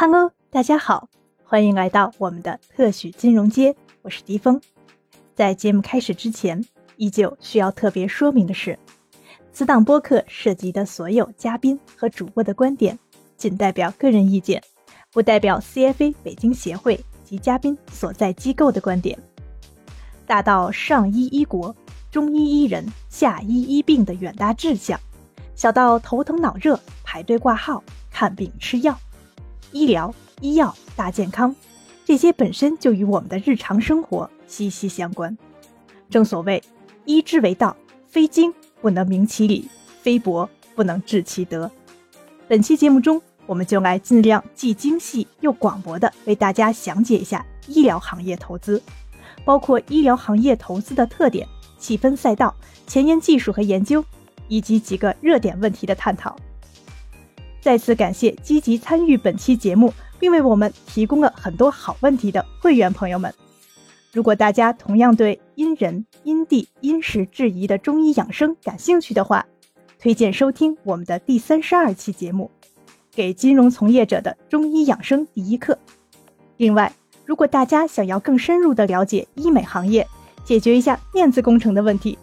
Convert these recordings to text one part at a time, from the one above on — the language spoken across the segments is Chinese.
Hello，大家好，欢迎来到我们的特许金融街，我是迪峰。在节目开始之前，依旧需要特别说明的是，此档播客涉及的所有嘉宾和主播的观点，仅代表个人意见，不代表 CFA 北京协会及嘉宾所在机构的观点。大到上医医国、中医医人、下医医病的远大志向，小到头疼脑热排队挂号、看病吃药，医疗、医药、大健康，这些本身就与我们的日常生活息息相关。正所谓，医之为道，非精不能明其理，非博不能治其德。本期节目中，我们就来尽量既精细又广博的为大家详解一下医疗行业投资。包括医疗行业投资的特点、细分赛道、前沿技术和研究，以及几个热点问题的探讨。再次感谢积极参与本期节目，并为我们提供了很多好问题的会员朋友们。如果大家同样对因人因地因时制宜的中医养生感兴趣的话，推荐收听我们的第三十二期节目《给金融从业者的中医养生第一课》。另外，如果大家想要更深入的了解医美行业，解决一下面子工程的问题，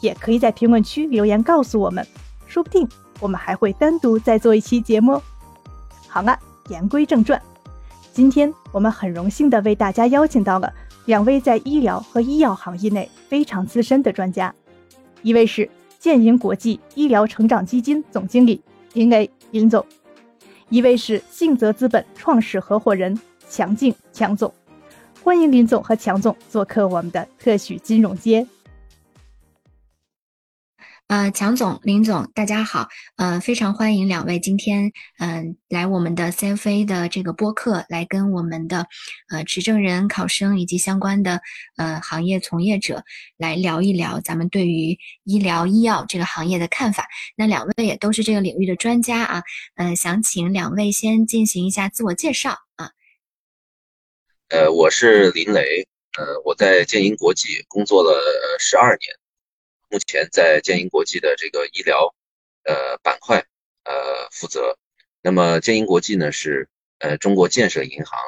也可以在评论区留言告诉我们，说不定我们还会单独再做一期节目。好了，言归正传，今天我们很荣幸的为大家邀请到了两位在医疗和医药行业内非常资深的专家，一位是建银国际医疗成长基金总经理林磊林总，一位是信泽资本创始合伙人。强劲强总，欢迎林总和强总做客我们的特许金融街。呃，强总、林总，大家好。呃，非常欢迎两位今天嗯来我们的 CFA 的这个播客，来跟我们的呃持证人、考生以及相关的呃行业从业者来聊一聊咱们对于医疗医药这个行业的看法。那两位也都是这个领域的专家啊。嗯，想请两位先进行一下自我介绍啊。呃，我是林雷，呃，我在建银国际工作了十二年，目前在建银国际的这个医疗呃板块呃负责。那么建银国际呢是呃中国建设银行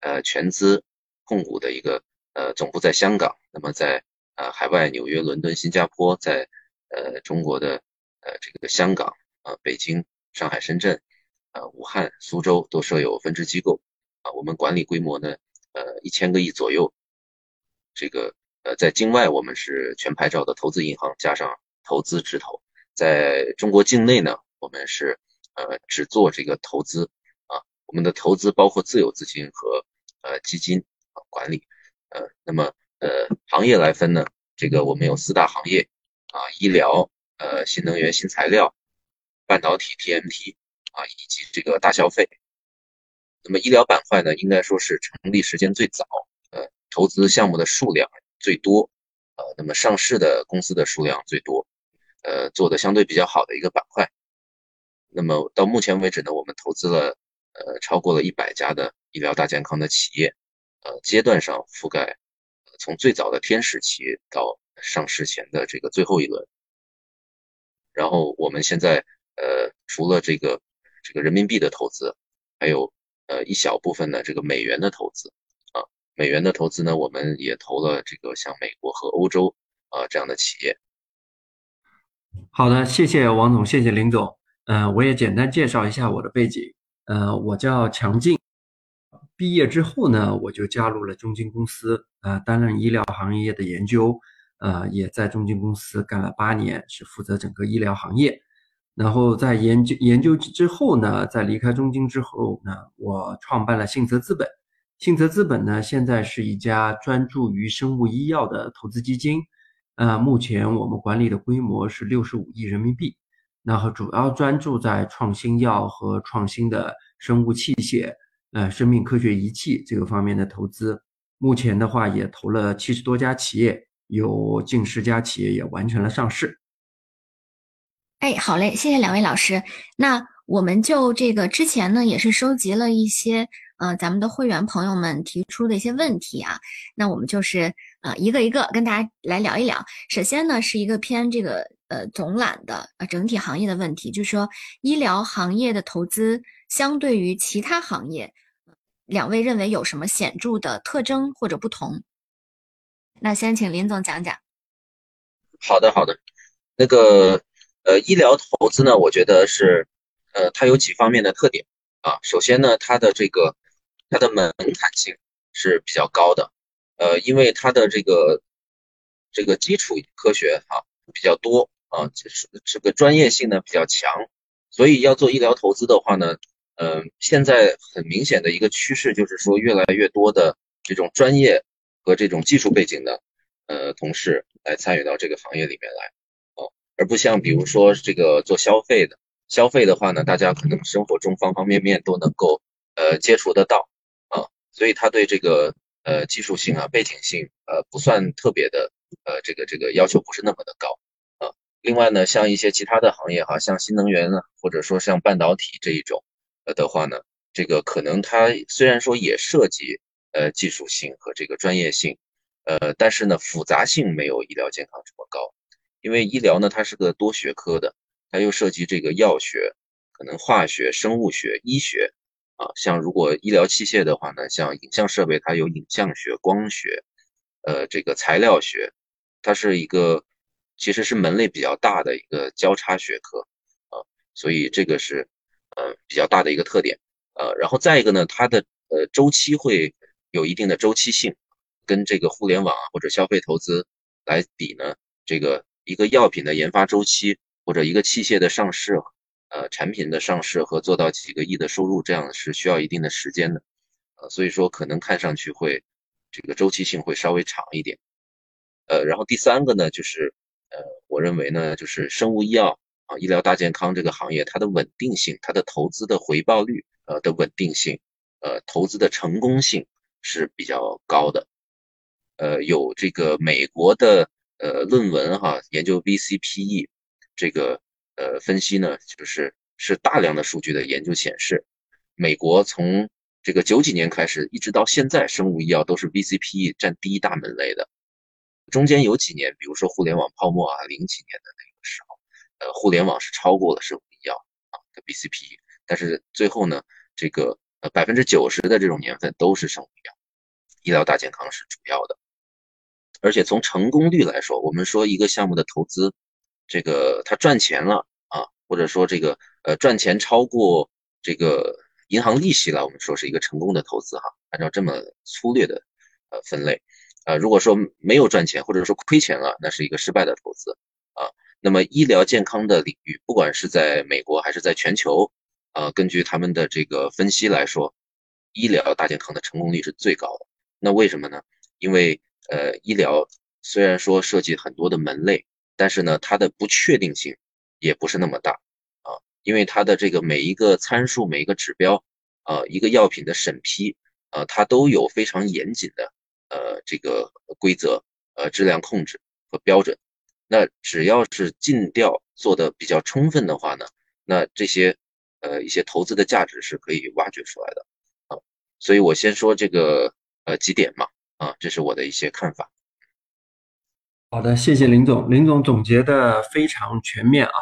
呃全资控股的一个呃总部在香港，那么在呃海外纽约、伦敦、新加坡，在呃中国的呃这个香港啊、北京、上海、深圳、呃武汉、苏州都设有分支机构啊，我们管理规模呢。呃，一千个亿左右，这个呃，在境外我们是全牌照的投资银行，加上投资直投；在中国境内呢，我们是呃只做这个投资啊。我们的投资包括自有资金和呃基金管理。呃，那么呃行业来分呢，这个我们有四大行业啊，医疗、呃新能源、新材料、半导体 TMT 啊，以及这个大消费。那么医疗板块呢，应该说是成立时间最早，呃，投资项目的数量最多，呃，那么上市的公司的数量最多，呃，做的相对比较好的一个板块。那么到目前为止呢，我们投资了呃超过了一百家的医疗大健康的企业，呃，阶段上覆盖从最早的天使企业到上市前的这个最后一轮。然后我们现在呃除了这个这个人民币的投资，还有。呃，一小部分的这个美元的投资，美元的投资呢，我们也投了这个像美国和欧洲啊这样的企业。好的，谢谢王总，谢谢林总。嗯，我也简单介绍一下我的背景。呃，我叫强劲，毕业之后呢，我就加入了中金公司，呃，担任医疗行业的研究，呃，也在中金公司干了八年，是负责整个医疗行业。然后在研究研究之后呢，在离开中金之后呢，我创办了信泽资本。信泽资本呢，现在是一家专注于生物医药的投资基金。呃，目前我们管理的规模是六十五亿人民币，然后主要专注在创新药和创新的生物器械、呃，生命科学仪器这个方面的投资。目前的话，也投了七十多家企业，有近十家企业也完成了上市。哎，好嘞，谢谢两位老师。那我们就这个之前呢，也是收集了一些呃咱们的会员朋友们提出的一些问题啊。那我们就是呃一个一个跟大家来聊一聊。首先呢，是一个偏这个呃总览的呃整体行业的问题，就是说医疗行业的投资相对于其他行业，两位认为有什么显著的特征或者不同？那先请林总讲讲。好的，好的。那个呃，医疗投资呢，我觉得是呃，它有几方面的特点啊。首先呢，它的这个它的门槛性是比较高的，呃，因为它的这个这个基础科学哈比较多啊，是这个专业性呢比较强，所以要做医疗投资的话呢，嗯，现在很明显的一个趋势就是说，越来越多的这种专业和这种技术背景的呃同事来参与到这个行业里面来。哦而不像比如说这个做消费的，消费的话呢，大家可能生活中方方面面都能够呃接触得到，所以他对这个呃技术性啊背景性呃不算特别的呃这个这个要求不是那么的高啊。另外呢，像一些其他的行业哈，像新能源呢，或者说像半导体这一种呃的话呢，这个可能它虽然说也涉及呃技术性和这个专业性，呃，但是呢复杂性没有医疗健康这么高。因为医疗呢，它是个多学科的，它又涉及这个药学、可能化学、生物学、医学啊。像如果医疗器械的话呢，像影像设备，它有影像学、光学，呃，这个材料学，它是一个其实是门类比较大的一个交叉学科啊。所以这个是呃比较大的一个特点呃。然后再一个呢，它的呃周期会有一定的周期性，跟这个互联网或者消费投资来比呢，这个。一个药品的研发周期，或者一个器械的上市，呃，产品的上市和做到几个亿的收入，这样是需要一定的时间的，呃，所以说可能看上去会这个周期性会稍微长一点，呃，然后第三个呢，就是呃，我认为呢，就是生物医药啊，医疗大健康这个行业，它的稳定性，它的投资的回报率，呃的稳定性，呃，投资的成功性是比较高的，呃，有这个美国的。呃，论文哈，研究 VCPE 这个呃分析呢，就是是大量的数据的研究显示，美国从这个九几年开始，一直到现在，生物医药都是 VCPE 占第一大门类的。中间有几年，比如说互联网泡沫啊，零几年的那个时候，呃，互联网是超过了生物医药啊的 VCPE，但是最后呢，这个呃百分之九十的这种年份都是生物医药，医疗大健康是主要的。而且从成功率来说，我们说一个项目的投资，这个他赚钱了啊，或者说这个呃赚钱超过这个银行利息了，我们说是一个成功的投资哈。按照这么粗略的呃分类，呃如果说没有赚钱或者说亏钱了，那是一个失败的投资啊。那么医疗健康的领域，不管是在美国还是在全球，啊根据他们的这个分析来说，医疗大健康的成功率是最高的。那为什么呢？因为呃，医疗虽然说涉及很多的门类，但是呢，它的不确定性也不是那么大啊，因为它的这个每一个参数、每一个指标啊，一个药品的审批啊，它都有非常严谨的呃这个规则、呃质量控制和标准。那只要是尽调做的比较充分的话呢，那这些呃一些投资的价值是可以挖掘出来的啊。所以我先说这个呃几点嘛。啊，这是我的一些看法。好的，谢谢林总。林总总结的非常全面啊。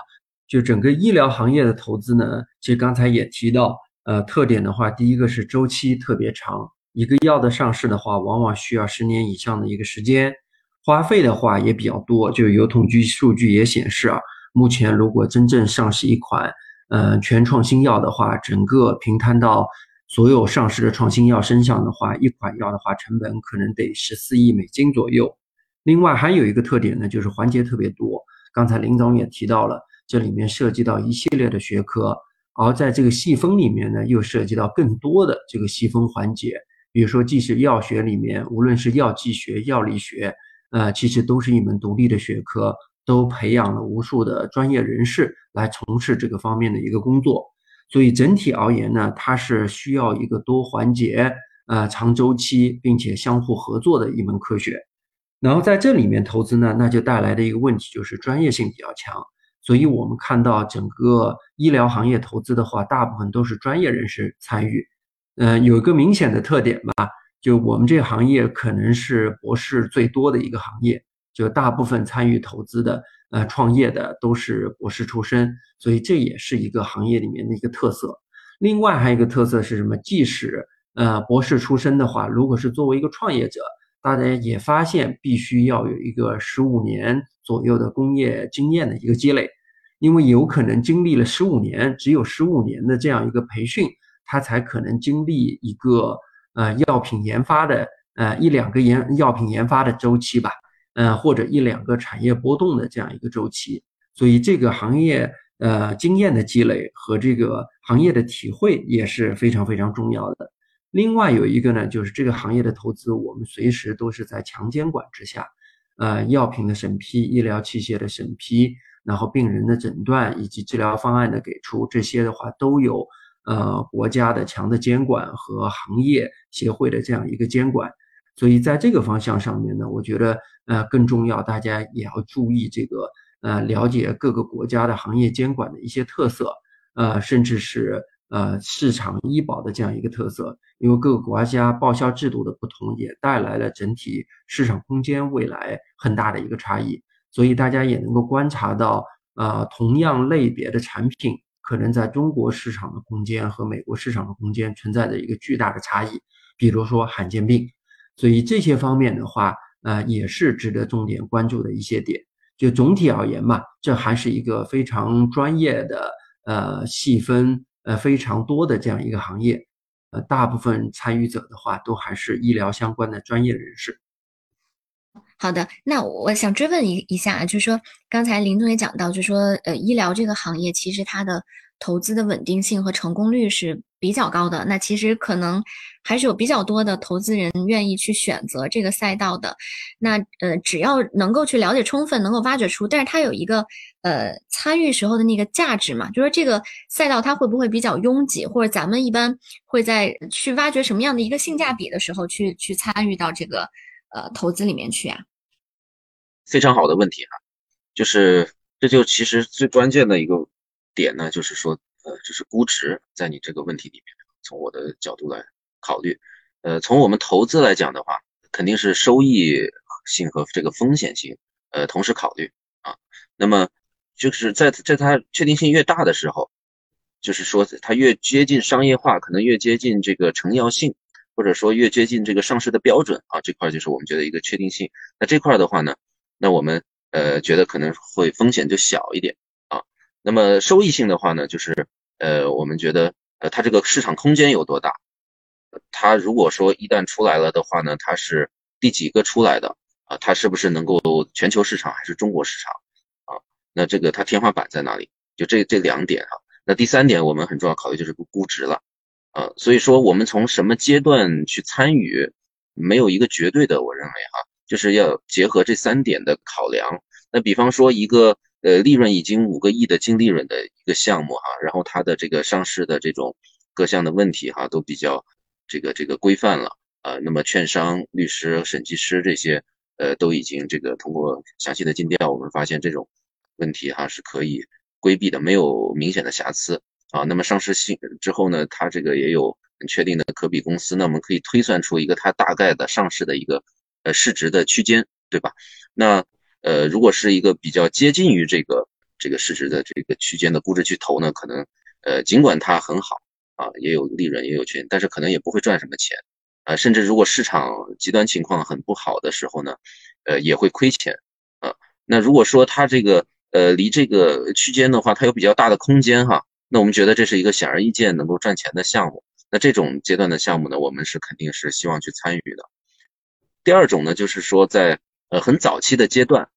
就整个医疗行业的投资呢，其实刚才也提到，呃，特点的话，第一个是周期特别长，一个药的上市的话，往往需要十年以上的一个时间，花费的话也比较多。就有统计数据也显示啊，目前如果真正上市一款，呃，全创新药的话，整个平摊到。所有上市的创新药身上的话，一款药的话，成本可能得十四亿美金左右。另外还有一个特点呢，就是环节特别多。刚才林总也提到了，这里面涉及到一系列的学科，而在这个细分里面呢，又涉及到更多的这个细分环节。比如说，即使药学里面，无论是药剂学、药理学，呃，其实都是一门独立的学科，都培养了无数的专业人士来从事这个方面的一个工作。所以整体而言呢，它是需要一个多环节、呃长周期，并且相互合作的一门科学。然后在这里面投资呢，那就带来的一个问题就是专业性比较强。所以我们看到整个医疗行业投资的话，大部分都是专业人士参与。嗯，有一个明显的特点吧，就我们这个行业可能是博士最多的一个行业，就大部分参与投资的。呃，创业的都是博士出身，所以这也是一个行业里面的一个特色。另外还有一个特色是什么？即使呃博士出身的话，如果是作为一个创业者，大家也发现必须要有一个十五年左右的工业经验的一个积累，因为有可能经历了十五年，只有十五年的这样一个培训，他才可能经历一个呃药品研发的呃一两个研药品研发的周期吧，呃或者一两个产业波动的这样一个周期，所以这个行业呃经验的积累和这个行业的体会也是非常非常重要的。另外有一个呢，就是这个行业的投资，我们随时都是在强监管之下，呃，药品的审批、医疗器械的审批，然后病人的诊断以及治疗方案的给出，这些的话都有呃国家的强的监管和行业协会的这样一个监管，所以在这个方向上面呢，我觉得呃更重要，大家也要注意这个呃了解各个国家的行业监管的一些特色，呃，甚至是。呃，市场医保的这样一个特色，因为各个国家报销制度的不同，也带来了整体市场空间未来很大的一个差异。所以大家也能够观察到，呃，同样类别的产品，可能在中国市场的空间和美国市场的空间存在着一个巨大的差异。比如说罕见病，所以这些方面的话，呃，也是值得重点关注的一些点。就总体而言嘛，这还是一个非常专业的，呃，细分。呃，非常多的这样一个行业，呃，大部分参与者的话，都还是医疗相关的专业人士。好的，那我想追问一一下，就是说刚才林总也讲到，就是说，呃，医疗这个行业其实它的投资的稳定性和成功率是比较高的。那其实可能还是有比较多的投资人愿意去选择这个赛道的。那呃，只要能够去了解充分，能够挖掘出，但是它有一个呃参与时候的那个价值嘛，就是这个赛道它会不会比较拥挤，或者咱们一般会在去挖掘什么样的一个性价比的时候去去参与到这个呃投资里面去啊？非常好的问题哈，就是这就其实最关键的一个点呢，就是说，呃，就是估值在你这个问题里面，从我的角度来考虑，呃，从我们投资来讲的话，肯定是收益性和这个风险性，呃，同时考虑啊。那么就是在在它确定性越大的时候，就是说它越接近商业化，可能越接近这个成药性，或者说越接近这个上市的标准啊，这块就是我们觉得一个确定性。那这块的话呢？那我们呃觉得可能会风险就小一点。那么收益性的话呢，就是呃我们觉得呃它这个市场空间有多大？它如果说一旦出来了的话呢，它是第几个出来的啊？它是不是能够全球市场还是中国市场啊？那这个它天花板在哪里？就这这两点哈。那第三点我们很重要考虑就是估值了啊。所以说我们从什么阶段去参与，没有一个绝对的，我认为哈。就是要结合这三点的考量。那比方说一个呃利润已经五个亿的净利润的一个项目哈，然后它的这个上市的这种各项的问题哈都比较这个这个规范了啊。那么券商、律师、审计师这些呃都已经这个通过详细的尽调，我们发现这种问题哈是可以规避的，没有明显的瑕疵啊。那么上市信之后呢，它这个也有确定的可比公司，那我们可以推算出一个它大概的上市的一个。呃，市值的区间，对吧？那呃，如果是一个比较接近于这个这个市值的这个区间的估值去投呢，可能呃，尽管它很好啊，也有利润，也有权，但是可能也不会赚什么钱啊。甚至如果市场极端情况很不好的时候呢，呃，也会亏钱啊。那如果说它这个呃离这个区间的话，它有比较大的空间哈，那我们觉得这是一个显而易见能够赚钱的项目。那这种阶段的项目呢，我们是肯定是希望去参与的。第二种呢，就是说在呃很早期的阶段，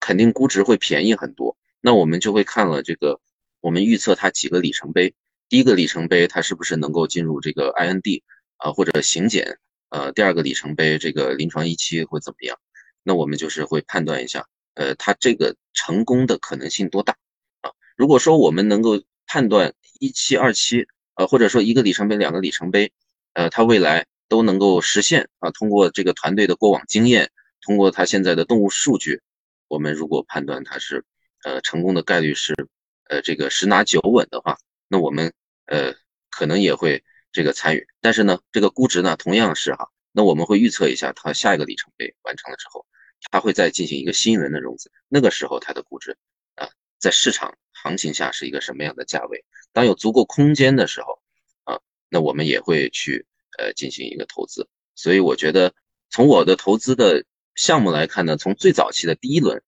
肯定估值会便宜很多。那我们就会看了这个，我们预测它几个里程碑。第一个里程碑，它是不是能够进入这个 IND 啊或者行检？呃，第二个里程碑，这个临床一期会怎么样？那我们就是会判断一下，呃，它这个成功的可能性多大啊？如果说我们能够判断一期、二期，呃，或者说一个里程碑、两个里程碑，呃，它未来。都能够实现啊！通过这个团队的过往经验，通过它现在的动物数据，我们如果判断它是呃成功的概率是呃这个十拿九稳的话，那我们呃可能也会这个参与。但是呢，这个估值呢同样是哈，那我们会预测一下它下一个里程碑完成了之后，它会再进行一个新一轮的融资，那个时候它的估值啊在市场行情下是一个什么样的价位？当有足够空间的时候啊，那我们也会去呃进行一个投资。所以我觉得从我的投资的项目来看呢，从最早期的第一轮，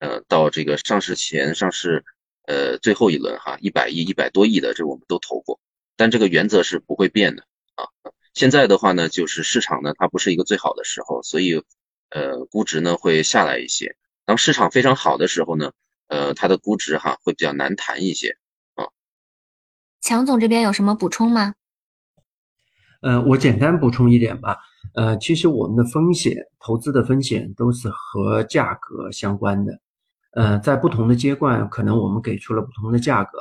呃，到这个上市前、上市呃最后一轮哈，一百亿、一百多亿的这我们都投过，但这个原则是不会变的啊。现在的话呢，就是市场呢它不是一个最好的时候，所以呃估值呢会下来一些。当市场非常好的时候呢，呃它的估值哈会比较难谈一些啊。强总这边有什么补充吗？呃，我简单补充一点吧。呃，其实我们的风险投资的风险都是和价格相关的。呃，在不同的阶段，可能我们给出了不同的价格。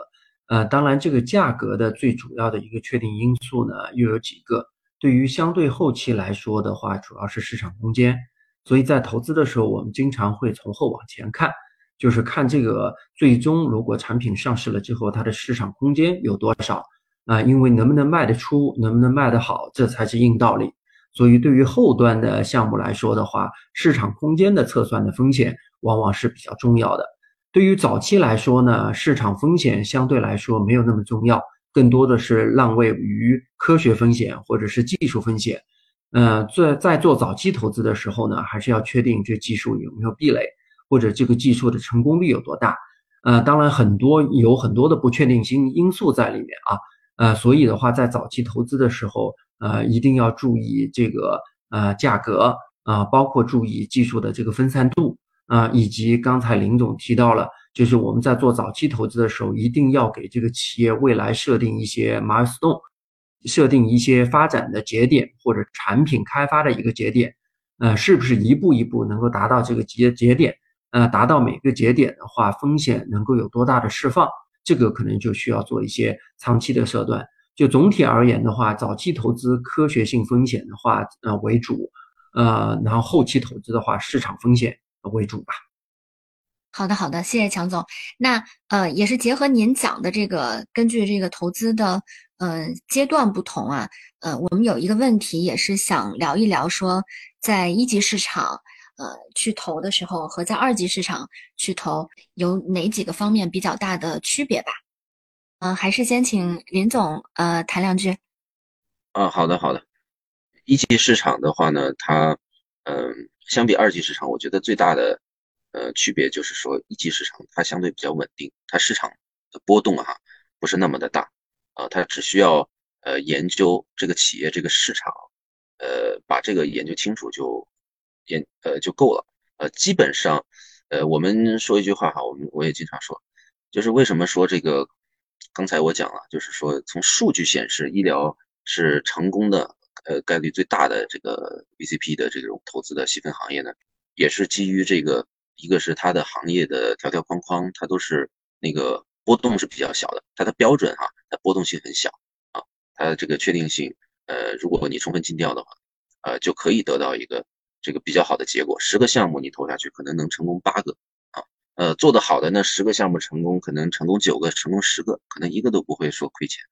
呃，当然，这个价格的最主要的一个确定因素呢，又有几个。对于相对后期来说的话，主要是市场空间。所以在投资的时候，我们经常会从后往前看，就是看这个最终如果产品上市了之后，它的市场空间有多少。啊，因为能不能卖得出，能不能卖得好，这才是硬道理。所以对于后端的项目来说的话，市场空间的测算的风险往往是比较重要的。对于早期来说呢，市场风险相对来说没有那么重要，更多的是让位于科学风险或者是技术风险。呃，在在做早期投资的时候呢，还是要确定这技术有没有壁垒，或者这个技术的成功率有多大。呃，当然很多有很多的不确定性因素在里面啊。呃，所以的话，在早期投资的时候，呃，一定要注意这个呃价格啊，包括注意技术的这个分散度啊，以及刚才林总提到了，就是我们在做早期投资的时候，一定要给这个企业未来设定一些 milestone，设定一些发展的节点或者产品开发的一个节点，呃，是不是一步一步能够达到这个节节点？呃，达到每个节点的话，风险能够有多大的释放？这个可能就需要做一些长期的设断。就总体而言的话，早期投资科学性风险的话，呃为主，呃，然后后期投资的话，市场风险为主吧。好的，好的，谢谢强总。那呃，也是结合您讲的这个，根据这个投资的呃阶段不同啊，呃，我们有一个问题也是想聊一聊，说在一级市场。呃，去投的时候和在二级市场去投有哪几个方面比较大的区别吧？嗯，还是先请林总呃谈两句。啊，好的好的。一级市场的话呢，它嗯，相比二级市场，我觉得最大的呃区别就是说，一级市场它相对比较稳定，它市场的波动哈不是那么的大啊，它只需要呃研究这个企业这个市场，呃把这个研究清楚就。也呃就够了，呃基本上，呃我们说一句话哈，我们我也经常说，就是为什么说这个，刚才我讲了，就是说从数据显示，医疗是成功的，呃概率最大的这个 VCP 的这种投资的细分行业呢，也是基于这个，一个是它的行业的条条框框，它都是那个波动是比较小的，它的标准哈，它波动性很小啊，它的这个确定性，呃如果你充分尽调的话，呃就可以得到一个。这个比较好的结果，十个项目你投下去，可能能成功八个啊。呃，做得好的那十个项目成功，可能成功九个，成功十个，可能一个都不会说亏钱。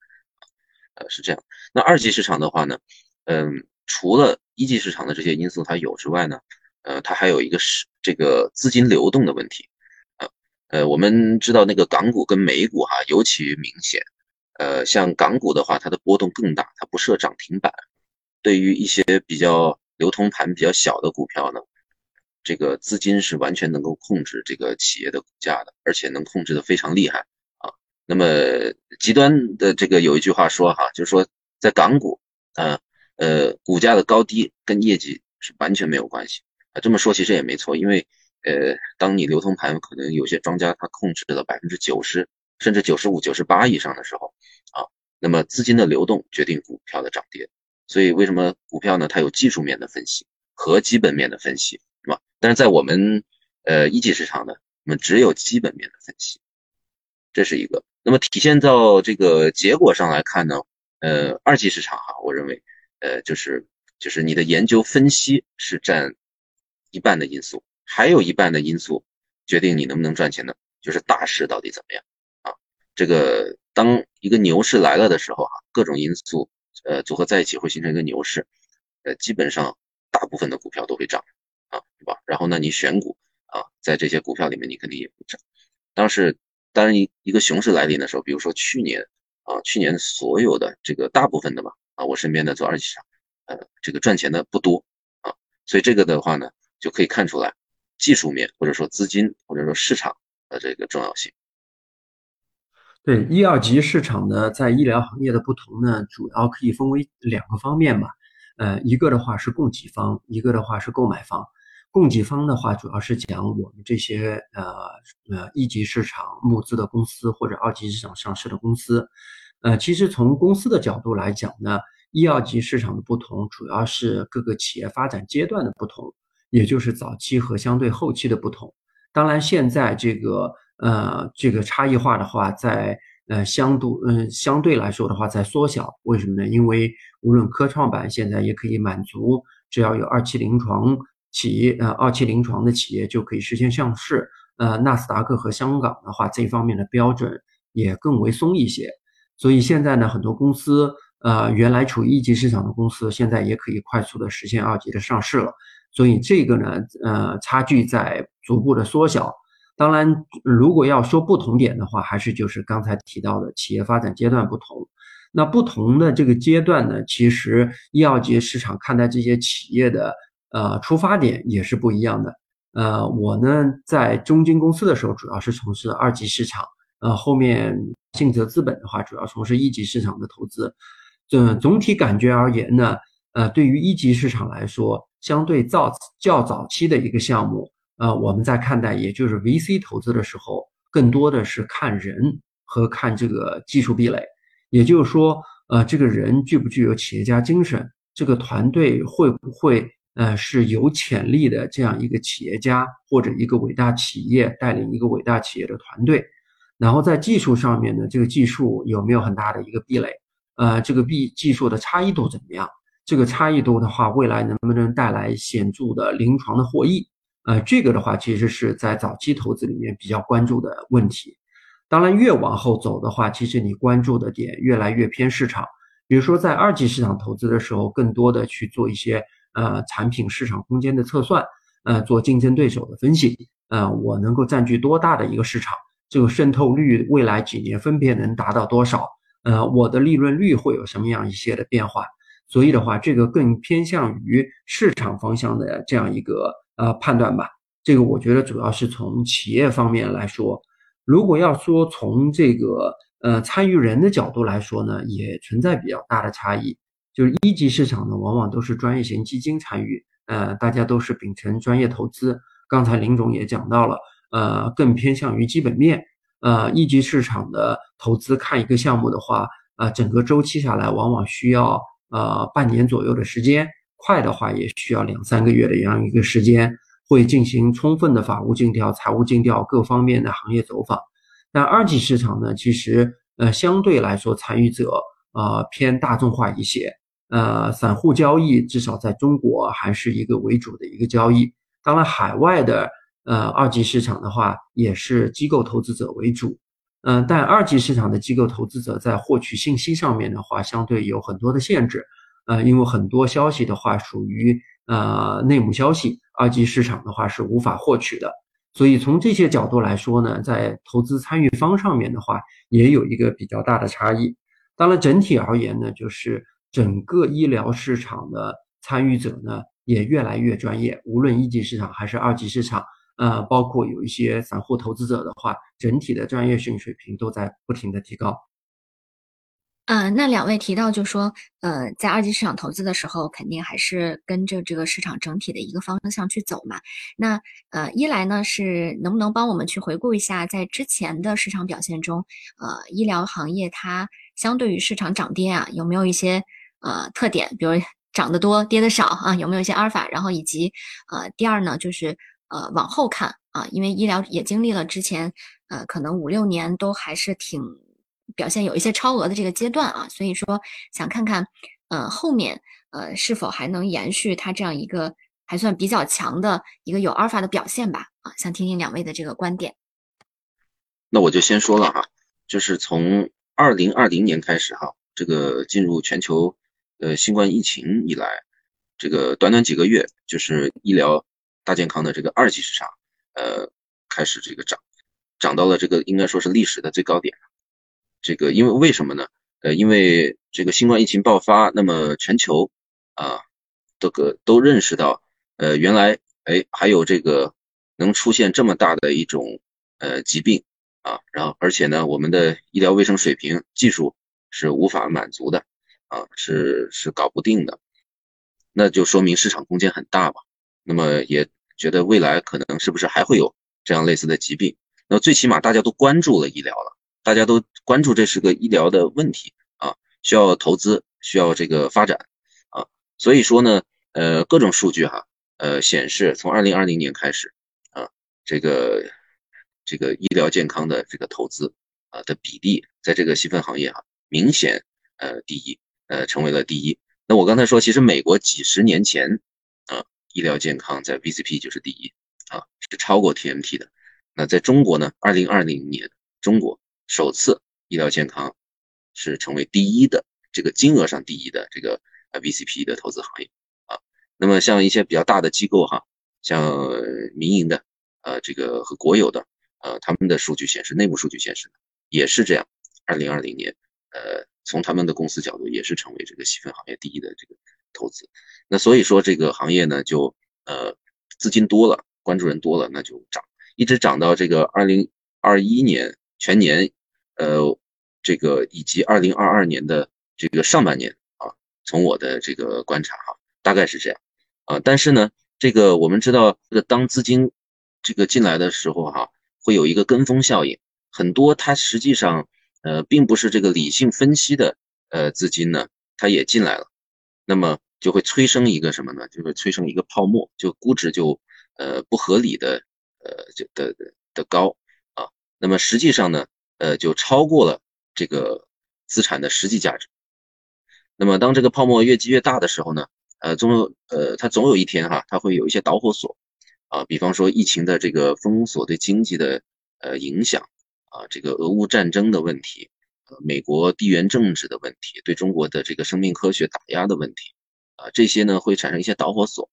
呃，是这样。那二级市场的话呢，嗯，除了一级市场的这些因素它有之外呢，呃，它还有一个是这个资金流动的问题。啊，呃，我们知道那个港股跟美股哈尤其明显。呃，像港股的话，它的波动更大，它不设涨停板，对于一些比较。流通盘比较小的股票呢，这个资金是完全能够控制这个企业的股价的，而且能控制的非常厉害啊。那么极端的这个有一句话说哈，就是说在港股啊，呃，股价的高低跟业绩是完全没有关系啊。这么说其实也没错，因为呃，当你流通盘可能有些庄家他控制了百分之九十甚至九十五、九十八以上的时候啊，那么资金的流动决定股票的涨跌。所以为什么股票呢？它有技术面的分析和基本面的分析，是吧？但是在我们呃一级市场呢，我们只有基本面的分析，这是一个。那么体现到这个结果上来看呢，呃，二级市场哈，我认为呃就是就是你的研究分析是占一半的因素，还有一半的因素决定你能不能赚钱呢？就是大势到底怎么样啊？这个当一个牛市来了的时候哈，各种因素。呃，组合在一起会形成一个牛市，呃，基本上大部分的股票都会涨，啊，对吧？然后呢，你选股啊，在这些股票里面，你肯定也会涨。当时，当一一个熊市来临的时候，比如说去年啊，去年所有的这个大部分的吧，啊，我身边的做二级市场，呃，这个赚钱的不多啊，所以这个的话呢，就可以看出来技术面或者说资金或者说市场的这个重要性。对一二级市场呢，在医疗行业的不同呢，主要可以分为两个方面吧。呃，一个的话是供给方，一个的话是购买方。供给方的话，主要是讲我们这些呃呃一级市场募资的公司或者二级市场上市的公司。呃，其实从公司的角度来讲呢，一二级市场的不同，主要是各个企业发展阶段的不同，也就是早期和相对后期的不同。当然，现在这个。呃，这个差异化的话，在呃相度嗯相对来说的话，在缩小。为什么呢？因为无论科创板现在也可以满足，只要有二期临床企业呃二期临床的企业就可以实现上市。呃，纳斯达克和香港的话，这方面的标准也更为松一些。所以现在呢，很多公司呃原来处于一级市场的公司，现在也可以快速的实现二级的上市了。所以这个呢，呃，差距在逐步的缩小。当然，如果要说不同点的话，还是就是刚才提到的企业发展阶段不同。那不同的这个阶段呢，其实医药级市场看待这些企业的呃出发点也是不一样的。呃，我呢在中金公司的时候，主要是从事二级市场，呃，后面信泽资本的话，主要从事一级市场的投资。这总体感觉而言呢，呃，对于一级市场来说，相对早较早期的一个项目。呃，我们在看待，也就是 VC 投资的时候，更多的是看人和看这个技术壁垒。也就是说，呃，这个人具不具有企业家精神，这个团队会不会呃是有潜力的这样一个企业家或者一个伟大企业带领一个伟大企业的团队。然后在技术上面呢，这个技术有没有很大的一个壁垒？呃，这个壁技术的差异度怎么样？这个差异度的话，未来能不能带来显著的临床的获益？呃，这个的话，其实是在早期投资里面比较关注的问题。当然，越往后走的话，其实你关注的点越来越偏市场。比如说，在二级市场投资的时候，更多的去做一些呃产品市场空间的测算，呃，做竞争对手的分析，呃，我能够占据多大的一个市场，这个渗透率未来几年分别能达到多少？呃，我的利润率会有什么样一些的变化？所以的话，这个更偏向于市场方向的这样一个。呃，判断吧，这个我觉得主要是从企业方面来说。如果要说从这个呃参与人的角度来说呢，也存在比较大的差异。就是一级市场呢，往往都是专业型基金参与，呃，大家都是秉承专业投资。刚才林总也讲到了，呃，更偏向于基本面。呃，一级市场的投资看一个项目的话，呃，整个周期下来往往需要呃半年左右的时间。快的话也需要两三个月的这样一个时间，会进行充分的法务尽调、财务尽调各方面的行业走访。那二级市场呢，其实呃相对来说参与者呃偏大众化一些，呃散户交易至少在中国还是一个为主的一个交易。当然海外的呃二级市场的话，也是机构投资者为主，嗯，但二级市场的机构投资者在获取信息上面的话，相对有很多的限制。呃，因为很多消息的话属于呃内幕消息，二级市场的话是无法获取的，所以从这些角度来说呢，在投资参与方上面的话，也有一个比较大的差异。当然，整体而言呢，就是整个医疗市场的参与者呢也越来越专业，无论一级市场还是二级市场，呃，包括有一些散户投资者的话，整体的专业性水平都在不停的提高。呃，那两位提到就说，呃，在二级市场投资的时候，肯定还是跟着这个市场整体的一个方向去走嘛。那呃，一来呢是能不能帮我们去回顾一下，在之前的市场表现中，呃，医疗行业它相对于市场涨跌啊，有没有一些呃特点？比如涨得多，跌得少啊，有没有一些阿尔法？然后以及呃，第二呢，就是呃，往后看啊，因为医疗也经历了之前呃，可能五六年都还是挺。表现有一些超额的这个阶段啊，所以说想看看，呃，后面呃是否还能延续它这样一个还算比较强的一个有阿尔法的表现吧？啊，想听听两位的这个观点。那我就先说了哈，就是从二零二零年开始哈，这个进入全球呃新冠疫情以来，这个短短几个月，就是医疗大健康的这个二级市场，呃，开始这个涨，涨到了这个应该说是历史的最高点。这个因为为什么呢？呃，因为这个新冠疫情爆发，那么全球啊，这个都认识到，呃，原来哎还有这个能出现这么大的一种呃疾病啊，然后而且呢，我们的医疗卫生水平技术是无法满足的啊，是是搞不定的，那就说明市场空间很大嘛。那么也觉得未来可能是不是还会有这样类似的疾病？那最起码大家都关注了医疗了，大家都关注这是个医疗的问题啊，需要投资，需要这个发展啊。所以说呢，呃，各种数据哈，呃，显示从二零二零年开始啊，这个这个医疗健康的这个投资啊的比例，在这个细分行业哈，明显呃第一，呃成为了第一。那我刚才说，其实美国几十年前啊。医疗健康在 VCP 就是第一啊，是超过 TMT 的。那在中国呢？二零二零年，中国首次医疗健康是成为第一的这个金额上第一的这个呃 VCP 的投资行业啊。那么像一些比较大的机构哈，像民营的呃这个和国有的呃他们的数据显示，内部数据显示也是这样。二零二零年呃从他们的公司角度也是成为这个细分行业第一的这个。投资，那所以说这个行业呢，就呃资金多了，关注人多了，那就涨，一直涨到这个二零二一年全年，呃，这个以及二零二二年的这个上半年啊，从我的这个观察哈，大概是这样啊。但是呢，这个我们知道，这个当资金这个进来的时候哈，会有一个跟风效应，很多它实际上呃并不是这个理性分析的呃资金呢，它也进来了，那么。就会催生一个什么呢？就会催生一个泡沫，就估值就呃不合理的呃就的的高。那么实际上呢，呃就超过了这个资产的实际价值。那么当这个泡沫越积越大的时候呢，呃总有呃它总有一天哈，它会有一些导火索啊，比方说疫情的这个封锁对经济的呃影响啊，这个俄乌战争的问题，呃美国地缘政治的问题，对中国的这个生命科学打压的问题。啊，这些呢会产生一些导火索，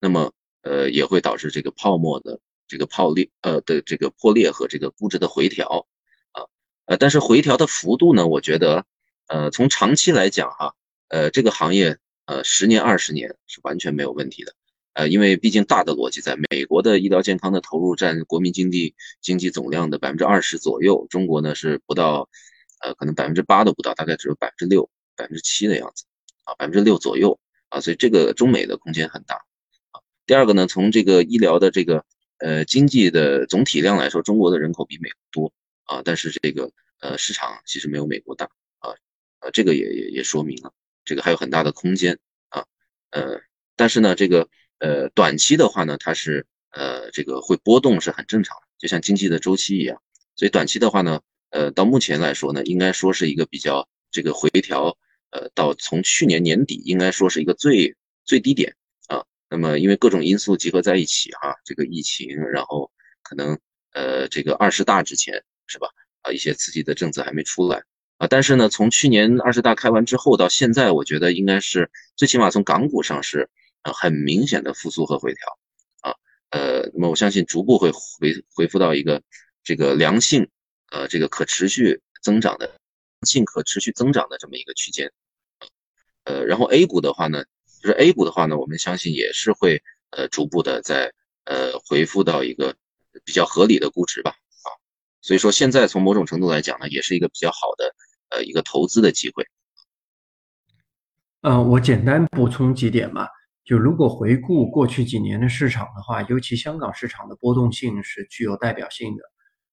那么呃也会导致这个泡沫的这个泡裂呃的这个破裂和这个估值的回调啊呃但是回调的幅度呢，我觉得呃从长期来讲哈呃这个行业呃十年二十年是完全没有问题的呃因为毕竟大的逻辑在美国的医疗健康的投入占国民经济经济总量的百分之二十左右，中国呢是不到呃可能百分之八都不到，大概只有百分之六百分之七的样子啊百分之六左右。啊，所以这个中美的空间很大啊。第二个呢，从这个医疗的这个呃经济的总体量来说，中国的人口比美国多啊，但是这个呃市场其实没有美国大啊，呃这个也也也说明了这个还有很大的空间啊，呃但是呢这个呃短期的话呢，它是呃这个会波动是很正常的，就像经济的周期一样，所以短期的话呢，呃到目前来说呢，应该说是一个比较这个回调。呃，到从去年年底应该说是一个最最低点。那么因为各种因素集合在一起哈，这个疫情，然后可能呃这个二十大之前是吧？啊，一些刺激的政策还没出来啊。但是呢，从去年二十大开完之后到现在，我觉得应该是最起码从港股上是呃很明显的复苏和回调啊。呃，那么我相信逐步会回恢复到一个这个良性呃这个可持续增长的。性可持续增长的这么一个区间，呃，然后 A 股的话呢，就是 A 股的话呢，我们相信也是会呃逐步的在呃回复到一个比较合理的估值吧，啊，所以说现在从某种程度来讲呢，也是一个比较好的呃一个投资的机会。嗯，我简单补充几点吧，就如果回顾过去几年的市场的话，尤其香港市场的波动性是具有代表性的。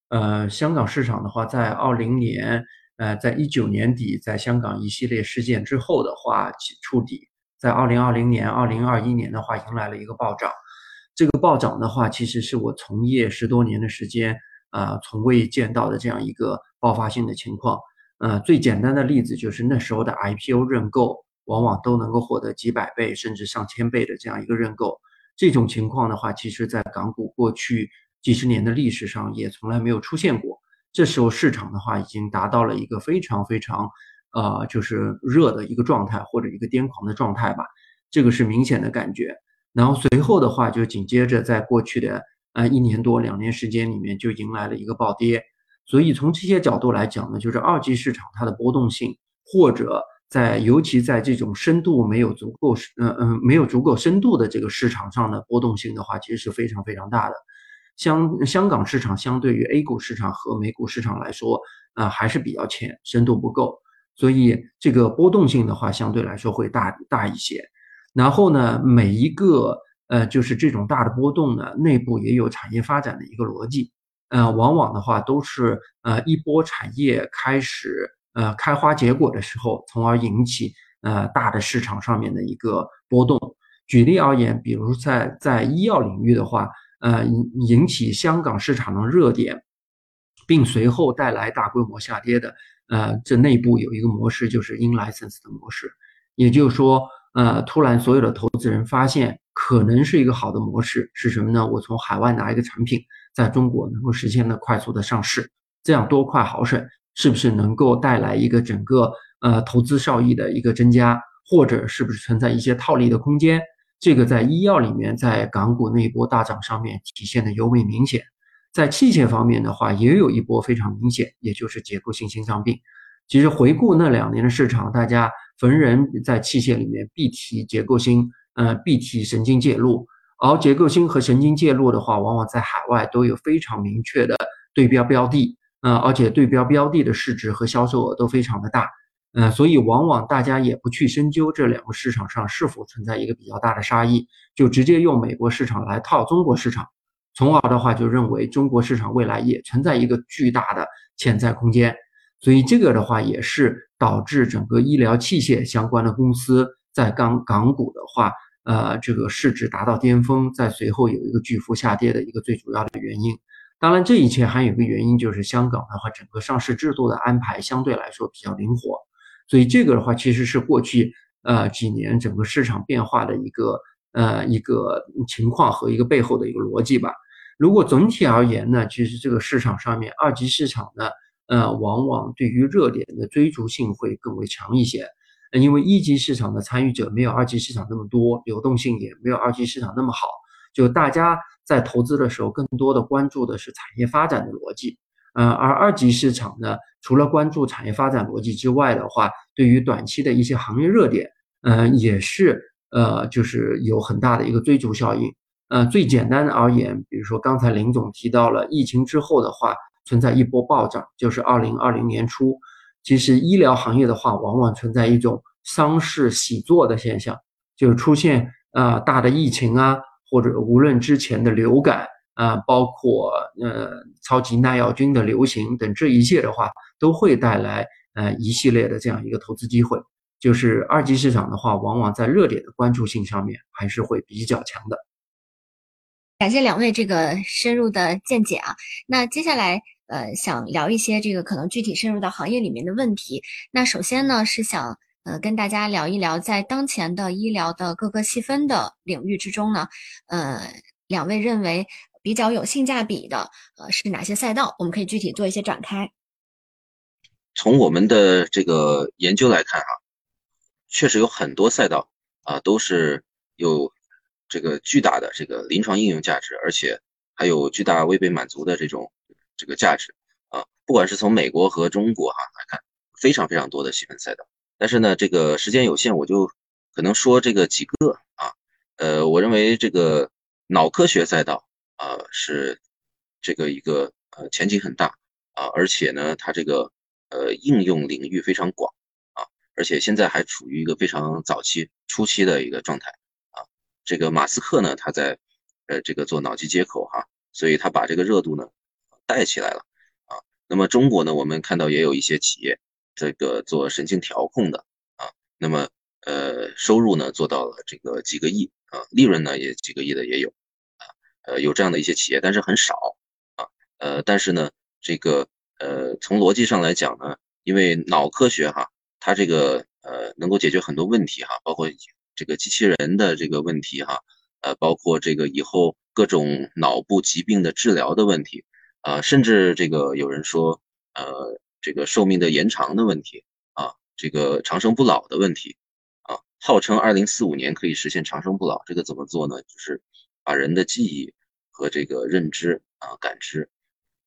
呃，香港市场的话，在二零年。呃，在一九年底，在香港一系列事件之后的话，触底，在二零二零年、二零二一年的话，迎来了一个暴涨。这个暴涨的话，其实是我从业十多年的时间啊，从未见到的这样一个爆发性的情况。呃，最简单的例子就是那时候的 IPO 认购，往往都能够获得几百倍甚至上千倍的这样一个认购。这种情况的话，其实在港股过去几十年的历史上也从来没有出现过。这时候市场的话已经达到了一个非常非常，呃，就是热的一个状态或者一个癫狂的状态吧，这个是明显的感觉。然后随后的话就紧接着在过去的呃一年多两年时间里面就迎来了一个暴跌，所以从这些角度来讲呢，就是二级市场它的波动性，或者在尤其在这种深度没有足够，嗯嗯，没有足够深度的这个市场上的波动性的话，其实是非常非常大的。香香港市场相对于 A 股市场和美股市场来说，啊还是比较浅，深度不够，所以这个波动性的话相对来说会大大一些。然后呢，每一个呃就是这种大的波动呢，内部也有产业发展的一个逻辑，呃，往往的话都是呃一波产业开始呃开花结果的时候，从而引起呃大的市场上面的一个波动。举例而言，比如在在医药领域的话。呃，引引起香港市场的热点，并随后带来大规模下跌的，呃，这内部有一个模式，就是 in license 的模式，也就是说，呃，突然所有的投资人发现，可能是一个好的模式是什么呢？我从海外拿一个产品，在中国能够实现的快速的上市，这样多快好省，是不是能够带来一个整个呃投资效益的一个增加，或者是不是存在一些套利的空间？这个在医药里面，在港股那一波大涨上面体现的尤为明显。在器械方面的话，也有一波非常明显，也就是结构性心脏病。其实回顾那两年的市场，大家逢人在器械里面必提结构性，呃，必提神经介入。而结构性和神经介入的话，往往在海外都有非常明确的对标标的，呃，而且对标标的的市值和销售额都非常的大。呃，所以往往大家也不去深究这两个市场上是否存在一个比较大的差异，就直接用美国市场来套中国市场，从而的话就认为中国市场未来也存在一个巨大的潜在空间。所以这个的话也是导致整个医疗器械相关的公司在港港股的话，呃，这个市值达到巅峰，在随后有一个巨幅下跌的一个最主要的原因。当然，这一切还有一个原因就是香港的话，整个上市制度的安排相对来说比较灵活。所以这个的话，其实是过去呃几年整个市场变化的一个呃一个情况和一个背后的一个逻辑吧。如果总体而言呢，其实这个市场上面二级市场呢，呃，往往对于热点的追逐性会更为强一些，因为一级市场的参与者没有二级市场那么多，流动性也没有二级市场那么好，就大家在投资的时候更多的关注的是产业发展的逻辑。呃，而二级市场呢，除了关注产业发展逻辑之外的话，对于短期的一些行业热点，嗯，也是呃，就是有很大的一个追逐效应。呃，最简单的而言，比如说刚才林总提到了疫情之后的话，存在一波暴涨，就是二零二零年初，其实医疗行业的话，往往存在一种丧事喜作的现象，就是出现呃大的疫情啊，或者无论之前的流感。啊，包括呃超级耐药菌的流行等这一切的话，都会带来呃一系列的这样一个投资机会。就是二级市场的话，往往在热点的关注性上面还是会比较强的。感谢两位这个深入的见解啊。那接下来呃想聊一些这个可能具体深入到行业里面的问题。那首先呢是想呃跟大家聊一聊，在当前的医疗的各个细分的领域之中呢，呃两位认为。比较有性价比的，呃，是哪些赛道？我们可以具体做一些展开。从我们的这个研究来看，啊，确实有很多赛道啊，都是有这个巨大的这个临床应用价值，而且还有巨大未被满足的这种这个价值啊。不管是从美国和中国哈来看，非常非常多的细分赛道。但是呢，这个时间有限，我就可能说这个几个啊，呃，我认为这个脑科学赛道。啊，是这个一个呃前景很大啊，而且呢，它这个呃应用领域非常广啊，而且现在还处于一个非常早期初期的一个状态。这个马斯克呢，他在呃这个做脑机接口哈，所以他把这个热度呢带起来了啊。那么中国呢，我们看到也有一些企业这个做神经调控的啊，那么呃收入呢做到了这个几个亿啊，利润呢也几个亿的也有啊。呃，有这样的一些企业，但是很少啊。呃，但是呢，这个呃，从逻辑上来讲呢，因为脑科学哈，它这个呃，能够解决很多问题哈，包括这个机器人的这个问题哈，呃，包括这个以后各种脑部疾病的治疗的问题啊，甚至这个有人说呃，这个寿命的延长的问题啊，这个长生不老的问题啊，号称二零四五年可以实现长生不老，这个怎么做呢？就是。把人的记忆和这个认知啊感知，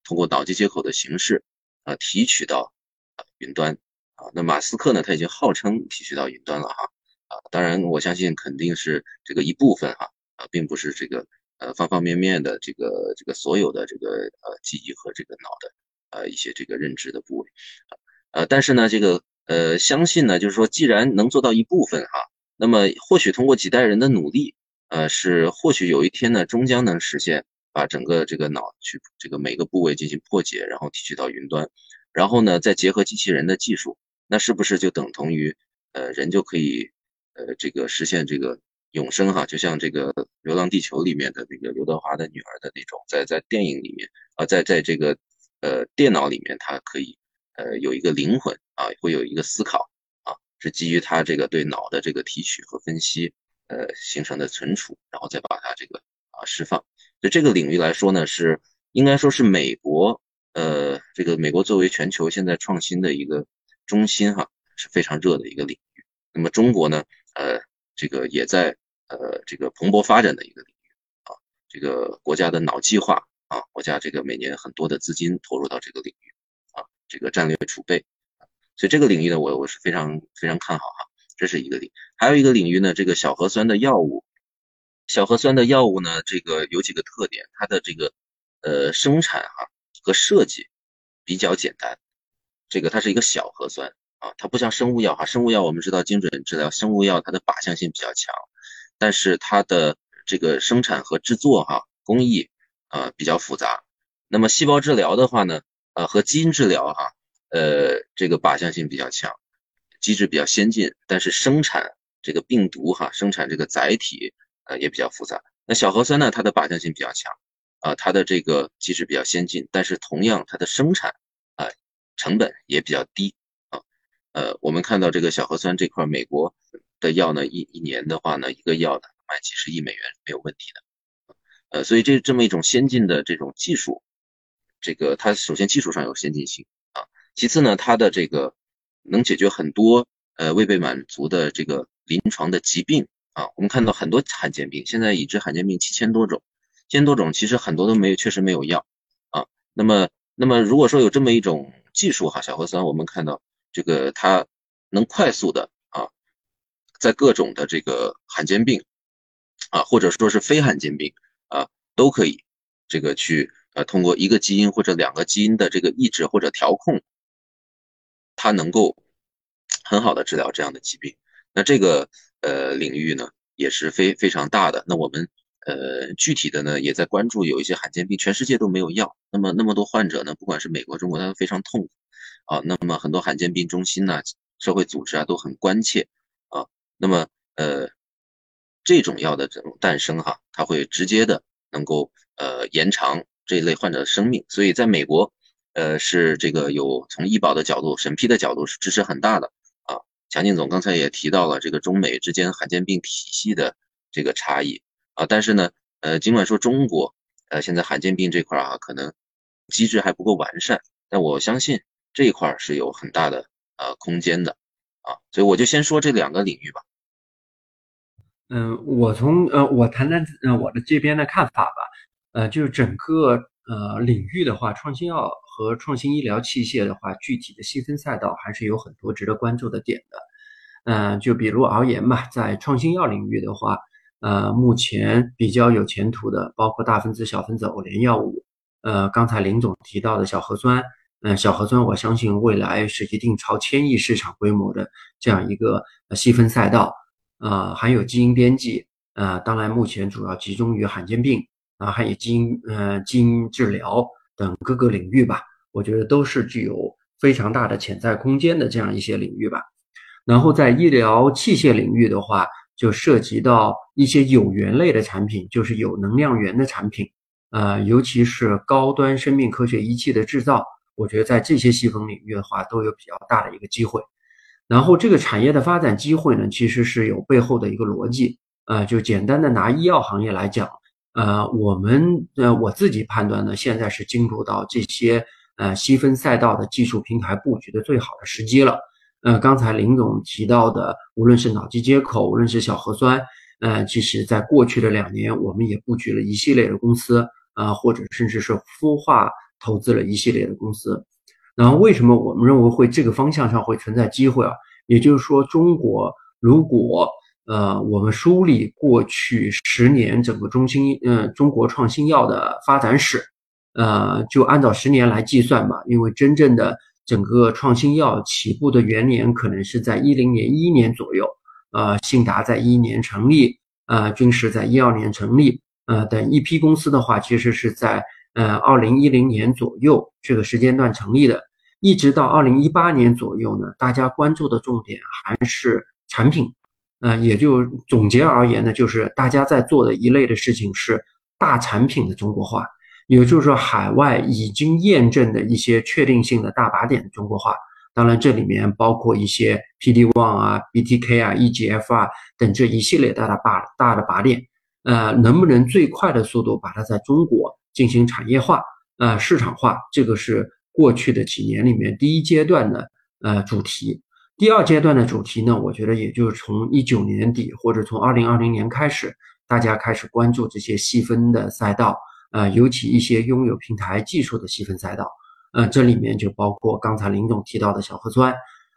通过脑机接口的形式啊提取到啊云端啊。那马斯克呢，他已经号称提取到云端了哈啊。当然，我相信肯定是这个一部分哈啊，并不是这个呃方方面面的这个这个所有的这个呃记忆和这个脑的呃一些这个认知的部位啊呃，但是呢，这个呃相信呢，就是说既然能做到一部分哈，那么或许通过几代人的努力。呃，是或许有一天呢，终将能实现把整个这个脑去这个每个部位进行破解，然后提取到云端，然后呢，再结合机器人的技术，那是不是就等同于呃人就可以呃这个实现这个永生哈？就像这个《流浪地球》里面的那个刘德华的女儿的那种，在在电影里面啊，在在这个呃电脑里面，它可以呃有一个灵魂啊，会有一个思考啊，是基于它这个对脑的这个提取和分析。呃，形成的存储，然后再把它这个啊释放。就这个领域来说呢，是应该说是美国，呃，这个美国作为全球现在创新的一个中心哈，是非常热的一个领域。那么中国呢，呃，这个也在呃这个蓬勃发展的一个领域啊。这个国家的脑计划啊，国家这个每年很多的资金投入到这个领域啊，这个战略储备。所以这个领域呢，我我是非常非常看好哈。这是一个领，还有一个领域呢，这个小核酸的药物，小核酸的药物呢，这个有几个特点，它的这个呃生产哈和设计比较简单，这个它是一个小核酸啊，它不像生物药哈，生物药我们知道精准治疗，生物药它的靶向性比较强，但是它的这个生产和制作哈工艺啊比较复杂，那么细胞治疗的话呢，呃和基因治疗哈，呃这个靶向性比较强。机制比较先进，但是生产这个病毒哈，生产这个载体呃也比较复杂。那小核酸呢，它的靶向性比较强，啊，它的这个机制比较先进，但是同样它的生产啊成本也比较低。呃，我们看到这个小核酸这块，美国的药呢，一一年的话呢，一个药呢卖几十亿美元没有问题的。呃，所以这这么一种先进的这种技术，这个它首先技术上有先进性啊，其次呢，它的这个。能解决很多呃未被满足的这个临床的疾病啊，我们看到很多罕见病，现在已知罕见病七千多种，千多种其实很多都没有，确实没有药啊。那么，那么如果说有这么一种技术哈，小核酸，我们看到这个它能快速的啊，在各种的这个罕见病啊，或者说是非罕见病啊，都可以这个去呃通过一个基因或者两个基因的这个抑制或者调控。它能够很好的治疗这样的疾病，那这个呃领域呢也是非非常大的。那我们呃具体的呢也在关注有一些罕见病，全世界都没有药。那么那么多患者呢，不管是美国、中国，他都非常痛苦啊。那么很多罕见病中心呢、社会组织啊都很关切啊。那么呃这种药的这种诞生哈，它会直接的能够呃延长这一类患者的生命。所以在美国。呃，是这个有从医保的角度、审批的角度是支持很大的啊。强劲总刚才也提到了这个中美之间罕见病体系的这个差异啊，但是呢，呃，尽管说中国呃现在罕见病这块啊可能机制还不够完善，但我相信这一块是有很大的呃空间的啊，所以我就先说这两个领域吧。嗯，我从呃我谈谈呃我的这边的看法吧，呃，就是整个呃领域的话，创新药。和创新医疗器械的话，具体的细分赛道还是有很多值得关注的点的。嗯，就比如而言吧，在创新药领域的话，呃，目前比较有前途的，包括大分子、小分子偶联药物。呃，刚才林总提到的小核酸，嗯，小核酸，我相信未来是一定超千亿市场规模的这样一个细分赛道。啊，还有基因编辑，呃，当然目前主要集中于罕见病啊，还有基因，呃，基因治疗。等各个领域吧，我觉得都是具有非常大的潜在空间的这样一些领域吧。然后在医疗器械领域的话，就涉及到一些有源类的产品，就是有能量源的产品，呃，尤其是高端生命科学仪器的制造，我觉得在这些细分领域的话，都有比较大的一个机会。然后这个产业的发展机会呢，其实是有背后的一个逻辑，呃，就简单的拿医药行业来讲。呃，我们呃，我自己判断呢，现在是进入到这些呃细分赛道的技术平台布局的最好的时机了。呃，刚才林总提到的，无论是脑机接口，无论是小核酸，呃，其实在过去的两年，我们也布局了一系列的公司，啊，或者甚至是孵化投资了一系列的公司。然后为什么我们认为会这个方向上会存在机会啊？也就是说，中国如果呃我们梳理过去十年整个中心呃中国创新药的发展史，呃就按照十年来计算吧，因为真正的整个创新药起步的元年可能是在一零年一一年左右，呃信达在一一年成立，呃军石在一二年成立，呃等一批公司的话，其实是在呃二零一零年左右这个时间段成立的。一直到二零一八年左右呢，大家关注的重点还是产品，呃，也就总结而言呢，就是大家在做的一类的事情是大产品的中国化，也就是说，海外已经验证的一些确定性的大靶点的中国化。当然，这里面包括一些 PD-1 啊、BTK 啊、EGF 啊等这一系列大的靶大的靶点，呃，能不能最快的速度把它在中国进行产业化、呃市场化，这个是。过去的几年里面，第一阶段的呃主题，第二阶段的主题呢，我觉得也就是从一九年底或者从二零二零年开始，大家开始关注这些细分的赛道，呃，尤其一些拥有平台技术的细分赛道，呃，这里面就包括刚才林总提到的小核酸，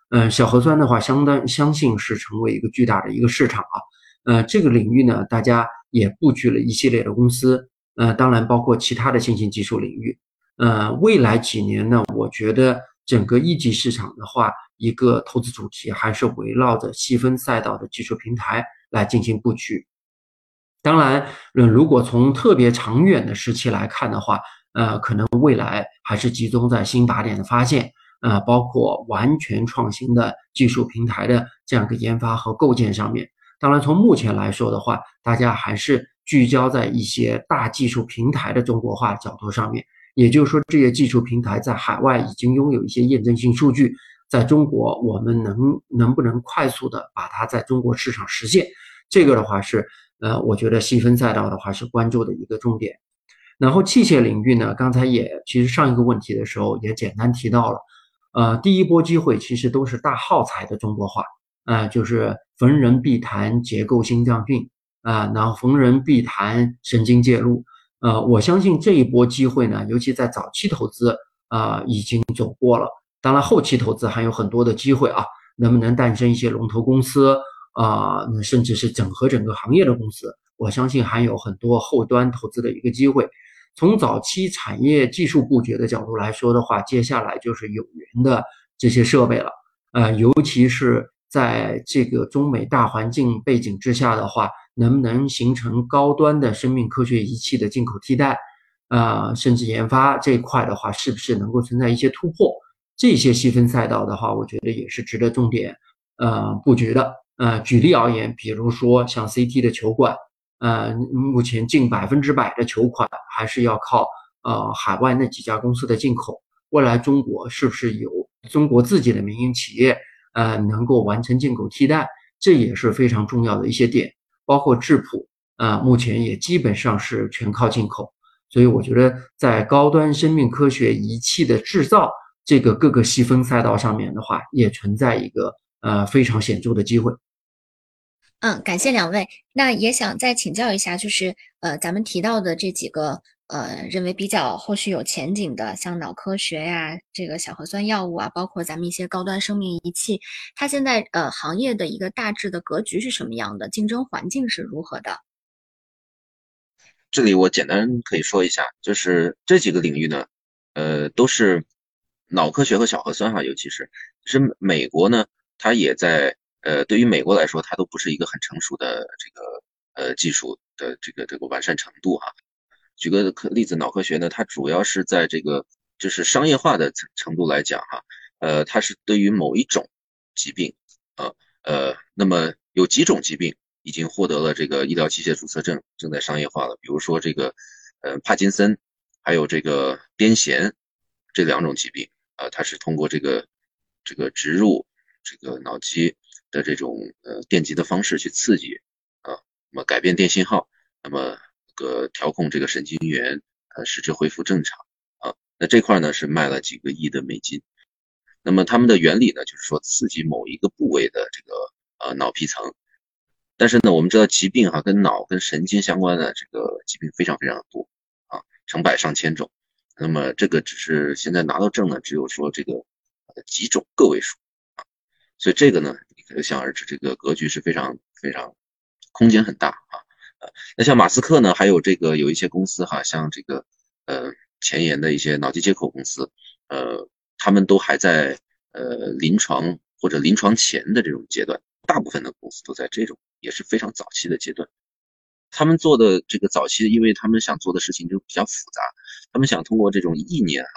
嗯，小核酸的话，相当相信是成为一个巨大的一个市场啊，呃，这个领域呢，大家也布局了一系列的公司，呃，当然包括其他的新兴技术领域。呃，未来几年呢，我觉得整个一级市场的话，一个投资主题还是围绕着细分赛道的技术平台来进行布局。当然，如果从特别长远的时期来看的话，呃，可能未来还是集中在新靶点的发现，呃，包括完全创新的技术平台的这样一个研发和构建上面。当然，从目前来说的话，大家还是聚焦在一些大技术平台的中国化角度上面。也就是说，这些技术平台在海外已经拥有一些验证性数据，在中国我们能能不能快速的把它在中国市场实现？这个的话是，呃，我觉得细分赛道的话是关注的一个重点。然后器械领域呢，刚才也其实上一个问题的时候也简单提到了，呃，第一波机会其实都是大耗材的中国化，啊，就是逢人必谈结构心脏病，啊，然后逢人必谈神经介入。呃，我相信这一波机会呢，尤其在早期投资啊，已经走过了。当然，后期投资还有很多的机会啊，能不能诞生一些龙头公司啊，甚至是整合整个行业的公司，我相信还有很多后端投资的一个机会。从早期产业技术布局的角度来说的话，接下来就是有源的这些设备了。呃，尤其是在这个中美大环境背景之下的话。能不能形成高端的生命科学仪器的进口替代，啊，甚至研发这一块的话，是不是能够存在一些突破？这些细分赛道的话，我觉得也是值得重点呃布局的。呃，举例而言，比如说像 CT 的球管，呃，目前近百分之百的球款还是要靠呃海外那几家公司的进口。未来中国是不是有中国自己的民营企业，呃，能够完成进口替代？这也是非常重要的一些点。包括质谱啊，目前也基本上是全靠进口，所以我觉得在高端生命科学仪器的制造这个各个细分赛道上面的话，也存在一个呃非常显著的机会。嗯，感谢两位。那也想再请教一下，就是呃咱们提到的这几个呃认为比较后续有前景的，像脑科学呀、这个小核酸药物啊，包括咱们一些高端生命仪器，它现在呃行业的一个大致的格局是什么样的？竞争环境是如何的？这里我简单可以说一下，就是这几个领域呢，呃，都是脑科学和小核酸哈，尤其是是美国呢，它也在。呃，对于美国来说，它都不是一个很成熟的这个呃技术的这个这个完善程度哈。举个例子，脑科学呢，它主要是在这个就是商业化的程程度来讲哈，呃，它是对于某一种疾病啊呃，那么有几种疾病已经获得了这个医疗器械注册证，正在商业化了。比如说这个呃帕金森，还有这个癫痫这两种疾病啊，它是通过这个这个植入这个脑机。的这种呃电极的方式去刺激啊，那么改变电信号，那么个调控这个神经元呃使之恢复正常啊，那这块呢是卖了几个亿的美金。那么它们的原理呢，就是说刺激某一个部位的这个呃脑皮层。但是呢，我们知道疾病哈跟脑跟神经相关的这个疾病非常非常多啊，成百上千种。那么这个只是现在拿到证呢，只有说这个几种个位数啊，所以这个呢，你可想而知，这个格局是非常非常空间很大啊。那像马斯克呢，还有这个有一些公司哈，像这个呃前沿的一些脑机接口公司，呃，他们都还在呃临床或者临床前的这种阶段，大部分的公司都在这种也是非常早期的阶段。他们做的这个早期，因为他们想做的事情就比较复杂，他们想通过这种意念哈，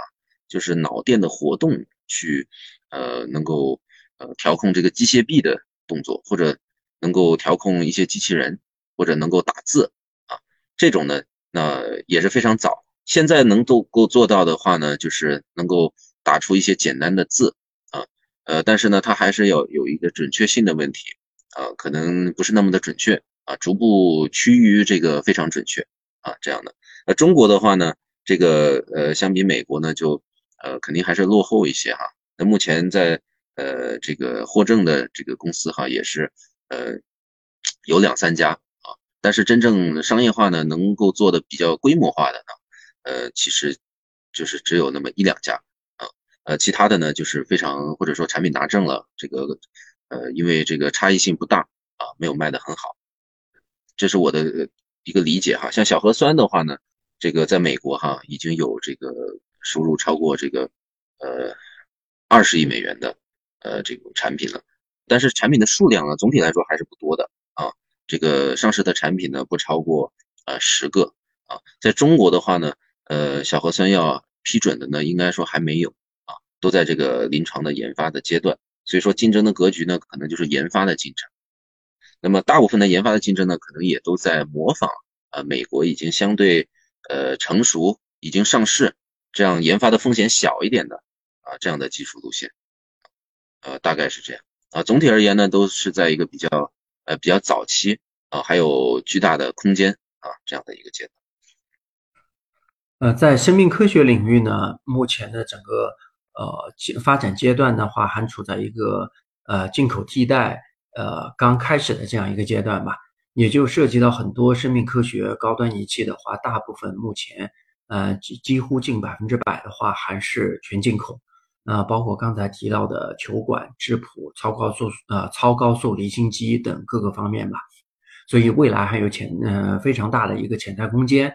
就是脑电的活动去，呃，能够呃调控这个机械臂的动作，或者能够调控一些机器人，或者能够打字啊，这种呢，那也是非常早。现在能够够做到的话呢，就是能够打出一些简单的字啊，呃，但是呢，它还是要有一个准确性的问题啊，可能不是那么的准确。啊，逐步趋于这个非常准确啊，这样的。那中国的话呢，这个呃，相比美国呢，就呃肯定还是落后一些哈。那目前在呃这个获证的这个公司哈，也是呃有两三家，但是真正商业化呢，能够做的比较规模化的呢，呃，其实就是只有那么一两家啊，呃，其他的呢就是非常或者说产品拿证了，这个呃因为这个差异性不大啊，没有卖的很好。这是我的一个理解哈，像小核酸的话呢，这个在美国哈已经有这个收入超过这个呃二十亿美元的呃这种产品了，但是产品的数量呢总体来说还是不多的，这个上市的产品呢不超过呃十个啊，在中国的话呢，呃小核酸药批准的呢应该说还没有啊，都在这个临床的研发的阶段，所以说竞争的格局呢可能就是研发的进程。那么大部分的研发的竞争呢，可能也都在模仿啊，美国已经相对呃成熟，已经上市，这样研发的风险小一点的啊，这样的技术路线，呃，大概是这样啊。总体而言呢，都是在一个比较呃比较早期啊，还有巨大的空间啊这样的一个阶段。呃，在生命科学领域呢，目前的整个呃发展阶段的话，还处在一个呃进口替代。呃，刚开始的这样一个阶段吧，也就涉及到很多生命科学高端仪器的话，大部分目前，呃，几几乎近百分之百的话还是全进口。那包括刚才提到的球管、质谱、超高速呃超高速离心机等各个方面吧。所以未来还有潜呃非常大的一个潜在空间。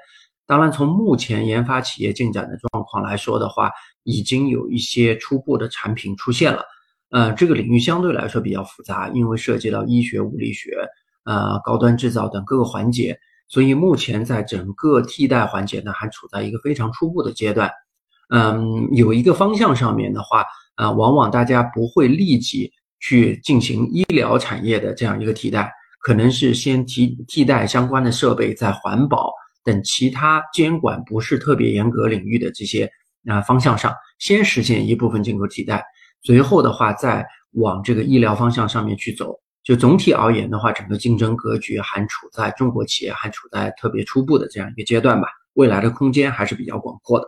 当然，从目前研发企业进展的状况来说的话，已经有一些初步的产品出现了。呃，这个领域相对来说比较复杂，因为涉及到医学、物理学、呃高端制造等各个环节，所以目前在整个替代环节呢，还处在一个非常初步的阶段。嗯，有一个方向上面的话，啊，往往大家不会立即去进行医疗产业的这样一个替代，可能是先替替代相关的设备，在环保等其他监管不是特别严格领域的这些啊方向上，先实现一部分进口替代。随后的话，再往这个医疗方向上面去走。就总体而言的话，整个竞争格局还处在中国企业还处在特别初步的这样一个阶段吧。未来的空间还是比较广阔的。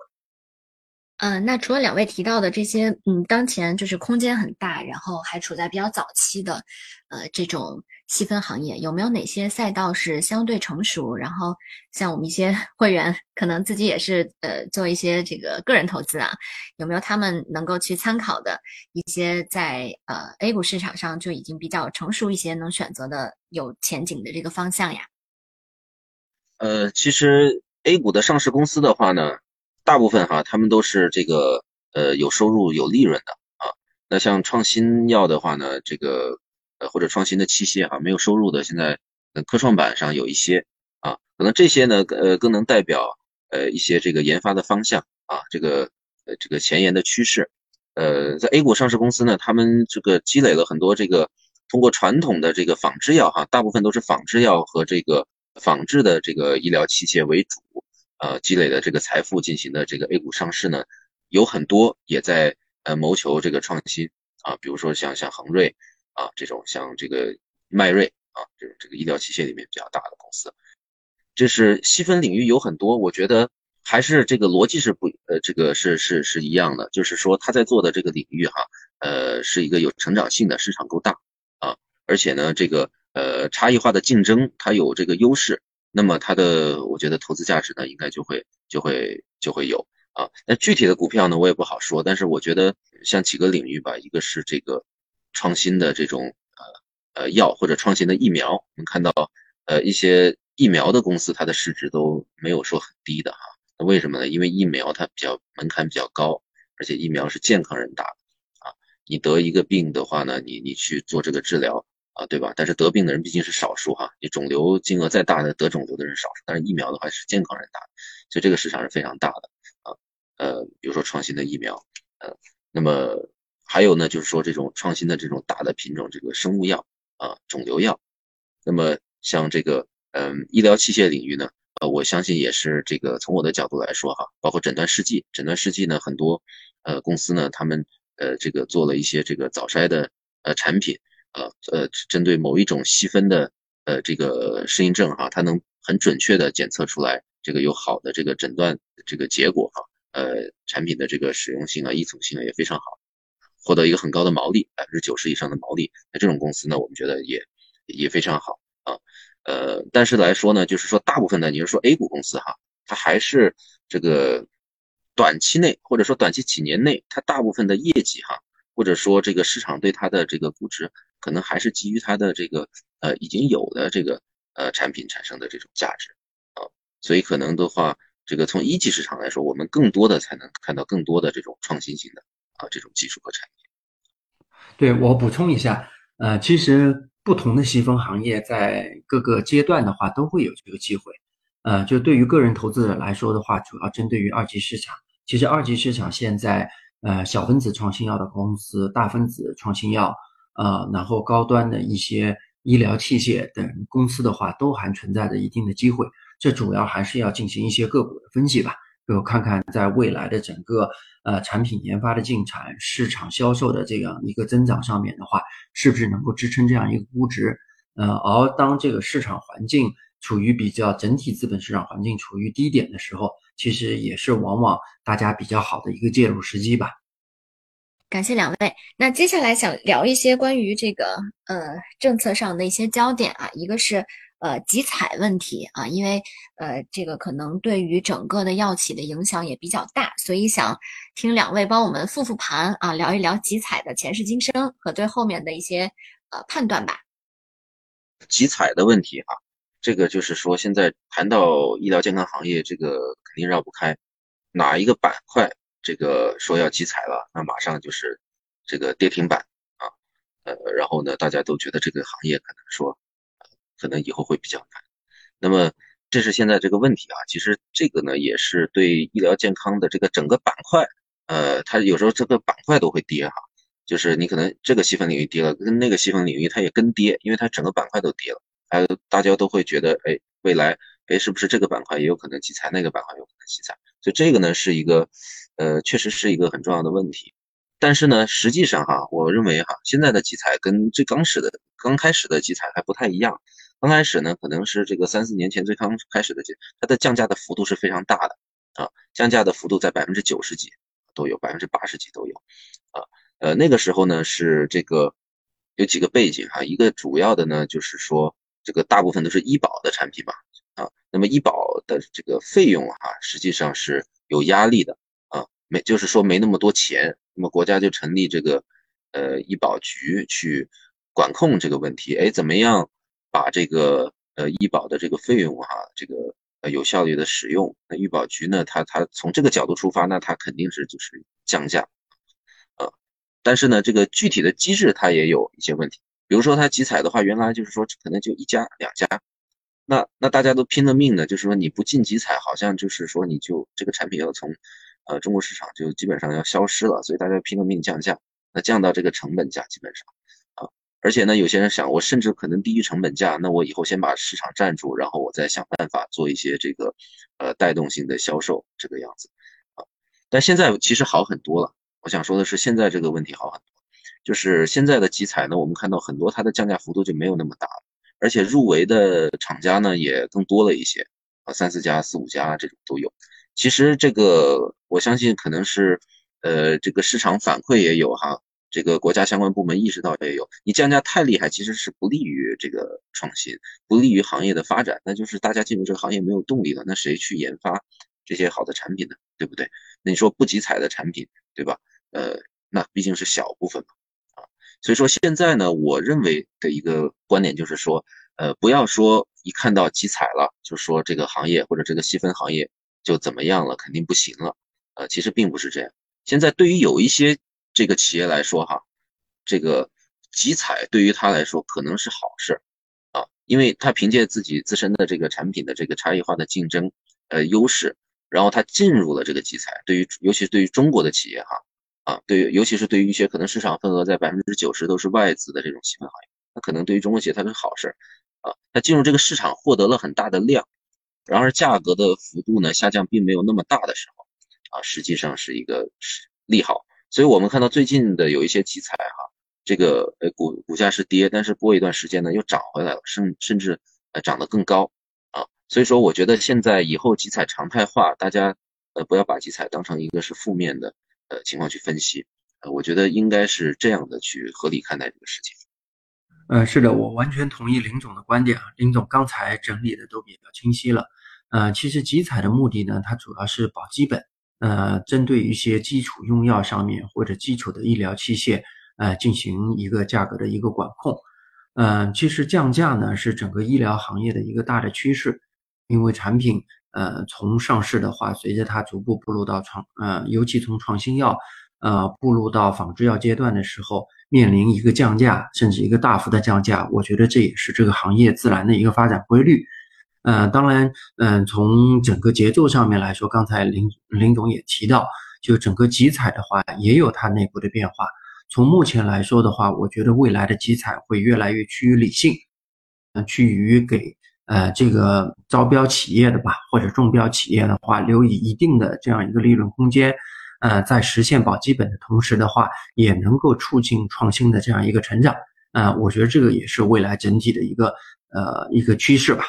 嗯，那除了两位提到的这些，嗯，当前就是空间很大，然后还处在比较早期的，呃，这种细分行业，有没有哪些赛道是相对成熟？然后像我们一些 会员，可能自己也是呃做一些这个个人投资啊，有没有他们能够去参考的一些在呃 A 股市场上就已经比较成熟一些，能选择的有前景的这个方向呀？呃，其实 A 股的上市公司的话呢。大部分哈，他们都是这个呃有收入有利润的啊。那像创新药的话呢，这个呃或者创新的器械哈，没有收入的，现在科创板上有一些啊，可能这些呢呃更能代表呃一些这个研发的方向啊，这个呃这个前沿的趋势。呃，在 A 股上市公司呢，他们这个积累了很多这个通过传统的这个仿制药哈，大部分都是仿制药和这个仿制的这个医疗器械为主。呃，积累的这个财富进行的这个 A 股上市呢，有很多也在呃谋求这个创新啊，比如说像像恒瑞啊这种，像这个迈瑞啊这种这个医疗器械里面比较大的公司，这是细分领域有很多，我觉得还是这个逻辑是不呃这个是是是一样的，就是说他在做的这个领域哈，呃是一个有成长性的，市场够大啊，而且呢这个呃差异化的竞争它有这个优势。那么它的，我觉得投资价值呢，应该就会就会就会有啊。那具体的股票呢，我也不好说，但是我觉得像几个领域吧，一个是这个创新的这种呃呃药或者创新的疫苗，我们看到呃一些疫苗的公司，它的市值都没有说很低的哈。那为什么呢？因为疫苗它比较门槛比较高，而且疫苗是健康人打的啊。你得一个病的话呢，你你去做这个治疗。啊，对吧？但是得病的人毕竟是少数哈，你肿瘤金额再大的得肿瘤的人少数，但是疫苗的话是健康人打，所以这个市场是非常大的啊。呃，比如说创新的疫苗，呃，那么还有呢，就是说这种创新的这种大的品种，这个生物药啊，肿瘤药。那么像这个嗯医疗器械领域呢，呃，我相信也是这个从我的角度来说哈，包括诊断试剂，诊断试剂呢很多呃公司呢他们呃这个做了一些这个早筛的呃产品。呃呃，针对某一种细分的呃这个适应症哈，它能很准确的检测出来这个有好的这个诊断这个结果哈，呃产品的这个使用性啊、依从性啊也非常好，获得一个很高的毛利，百分之九十以上的毛利。那这种公司呢，我们觉得也也非常好啊。呃，但是来说呢，就是说大部分的，你是说 A 股公司哈，它还是这个短期内或者说短期几年内，它大部分的业绩哈，或者说这个市场对它的这个估值。可能还是基于它的这个呃已经有的这个呃产品产生的这种价值啊，所以可能的话，这个从一级市场来说，我们更多的才能看到更多的这种创新性的啊这种技术和产品。对我补充一下，呃，其实不同的细分行业在各个阶段的话都会有这个机会，呃，就对于个人投资者来说的话，主要针对于二级市场。其实二级市场现在呃小分子创新药的公司，大分子创新药。呃，然后高端的一些医疗器械等公司的话，都还存在着一定的机会。这主要还是要进行一些个股的分析吧，就看看在未来的整个呃产品研发的进展、市场销售的这样一个增长上面的话，是不是能够支撑这样一个估值？呃，而当这个市场环境处于比较整体资本市场环境处于低点的时候，其实也是往往大家比较好的一个介入时机吧。感谢两位。那接下来想聊一些关于这个呃政策上的一些焦点啊，一个是呃集采问题啊，因为呃这个可能对于整个的药企的影响也比较大，所以想听两位帮我们复复盘啊，聊一聊集采的前世今生和对后面的一些呃判断吧。集采的问题哈，这个就是说现在谈到医疗健康行业，这个肯定绕不开哪一个板块。这个说要集采了，那马上就是这个跌停板啊，呃，然后呢，大家都觉得这个行业可能说，可能以后会比较难。那么这是现在这个问题啊，其实这个呢也是对医疗健康的这个整个板块，呃，它有时候这个板块都会跌哈，就是你可能这个细分领域跌了，跟那个细分领域它也跟跌，因为它整个板块都跌了，还有大家都会觉得，哎，未来，哎，是不是这个板块也有可能集采，那个板块有可能集采，所以这个呢是一个。呃，确实是一个很重要的问题，但是呢，实际上哈，我认为哈，现在的集采跟最刚始的刚开始的集采还不太一样。刚开始呢，可能是这个三四年前最刚开始的集，它的降价的幅度是非常大的啊，降价的幅度在百分之九十几都有，百分之八十几都有啊。呃，那个时候呢是这个有几个背景哈，一个主要的呢就是说这个大部分都是医保的产品嘛啊，那么医保的这个费用哈，实际上是有压力的。没，就是说没那么多钱，那么国家就成立这个，呃，医保局去管控这个问题。哎，怎么样把这个呃医保的这个费用哈，这个呃有效率的使用？那医保局呢，它它从这个角度出发，那它肯定是就是降价，呃，但是呢，这个具体的机制它也有一些问题。比如说它集采的话，原来就是说可能就一家两家，那那大家都拼了命的，就是说你不进集采，好像就是说你就这个产品要从。呃，中国市场就基本上要消失了，所以大家拼了命降价，那降到这个成本价基本上，啊，而且呢，有些人想，我甚至可能低于成本价，那我以后先把市场占住，然后我再想办法做一些这个呃带动性的销售这个样子，啊，但现在其实好很多了。我想说的是，现在这个问题好很多，就是现在的集采呢，我们看到很多它的降价幅度就没有那么大了，而且入围的厂家呢也更多了一些，啊，三四家、四五家这种都有。其实这个我相信可能是，呃，这个市场反馈也有哈，这个国家相关部门意识到也有，你降价太厉害，其实是不利于这个创新，不利于行业的发展，那就是大家进入这个行业没有动力了，那谁去研发这些好的产品呢？对不对？那你说不集采的产品，对吧？呃，那毕竟是小部分嘛，啊，所以说现在呢，我认为的一个观点就是说，呃，不要说一看到集采了，就说这个行业或者这个细分行业就怎么样了，肯定不行了，呃，其实并不是这样。现在对于有一些这个企业来说，哈，这个集采对于他来说可能是好事，啊，因为他凭借自己自身的这个产品的这个差异化的竞争，呃，优势，然后他进入了这个集采。对于尤其是对于中国的企业，哈，啊，对于尤其是对于一些可能市场份额在百分之九十都是外资的这种细分行业，那可能对于中国企业它是好事，啊，他进入这个市场获得了很大的量，然而价格的幅度呢下降并没有那么大的时候，啊，实际上是一个是利好。所以我们看到最近的有一些集采哈，这个呃股股价是跌，但是过一段时间呢又涨回来了，甚甚至呃涨得更高啊。所以说我觉得现在以后集采常态化，大家呃不要把集采当成一个是负面的呃情况去分析，呃我觉得应该是这样的去合理看待这个事情。呃是的，我完全同意林总的观点啊，林总刚才整理的都比较清晰了。呃，其实集采的目的呢，它主要是保基本。呃，针对一些基础用药上面或者基础的医疗器械，呃，进行一个价格的一个管控。嗯，其实降价呢是整个医疗行业的一个大的趋势，因为产品呃从上市的话，随着它逐步步入到创呃，尤其从创新药呃步入到仿制药阶段的时候，面临一个降价甚至一个大幅的降价，我觉得这也是这个行业自然的一个发展规律。呃，当然，嗯，从整个节奏上面来说，刚才林林总也提到，就整个集采的话，也有它内部的变化。从目前来说的话，我觉得未来的集采会越来越趋于理性，嗯，趋于给呃这个招标企业的吧，或者中标企业的话，留以一定的这样一个利润空间。呃，在实现保基本的同时的话，也能够促进创新的这样一个成长。啊，我觉得这个也是未来整体的一个呃一个趋势吧。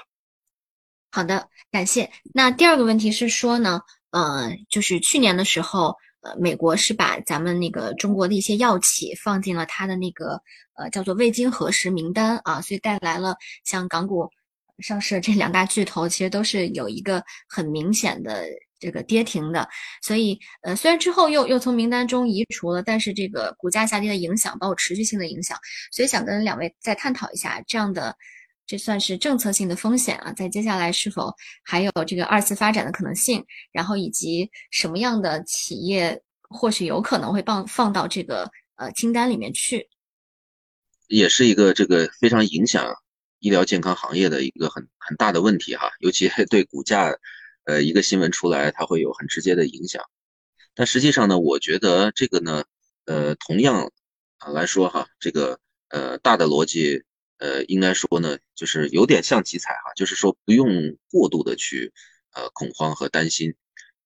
好的，感谢。那第二个问题是说呢，呃，就是去年的时候，呃，美国是把咱们那个中国的一些药企放进了它的那个呃叫做未经核实名单啊，所以带来了像港股上市这两大巨头，其实都是有一个很明显的这个跌停的。所以呃，虽然之后又又从名单中移除了，但是这个股价下跌的影响，包括持续性的影响，所以想跟两位再探讨一下这样的。这算是政策性的风险啊，在接下来是否还有这个二次发展的可能性？然后以及什么样的企业或许有可能会放放到这个呃清单里面去？也是一个这个非常影响医疗健康行业的一个很很大的问题哈，尤其 对股价，呃一个新闻出来，它会有很直接的影响。但实际上呢，我觉得这个呢，呃同样啊来说哈，这个呃大的逻辑。呃，应该说呢，就是有点像集采哈，就是说不用过度的去呃恐慌和担心，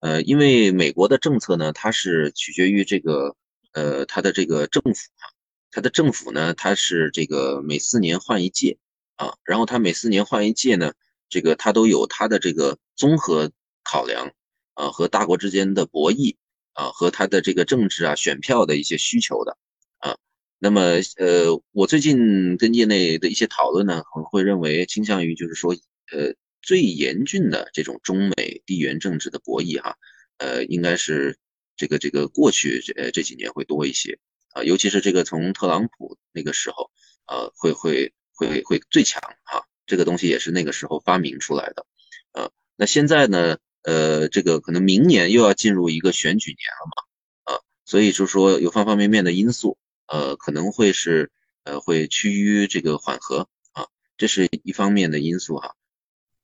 呃，因为美国的政策呢，它是取决于这个呃它的这个政府哈，它的政府呢，它是这个每四年换一届啊，然后它每四年换一届呢，这个它都有它的这个综合考量啊和大国之间的博弈啊和它的这个政治啊选票的一些需求的。啊那么，呃，我最近跟业内的一些讨论呢，可能会认为倾向于就是说，呃，最严峻的这种中美地缘政治的博弈哈，呃，应该是这个这个过去这这几年会多一些啊，尤其是这个从特朗普那个时候，呃，会会会会最强哈，这个东西也是那个时候发明出来的，呃，那现在呢，呃，这个可能明年又要进入一个选举年了嘛，啊，所以就说有方方面面的因素。呃，可能会是呃，会趋于这个缓和啊，这是一方面的因素哈。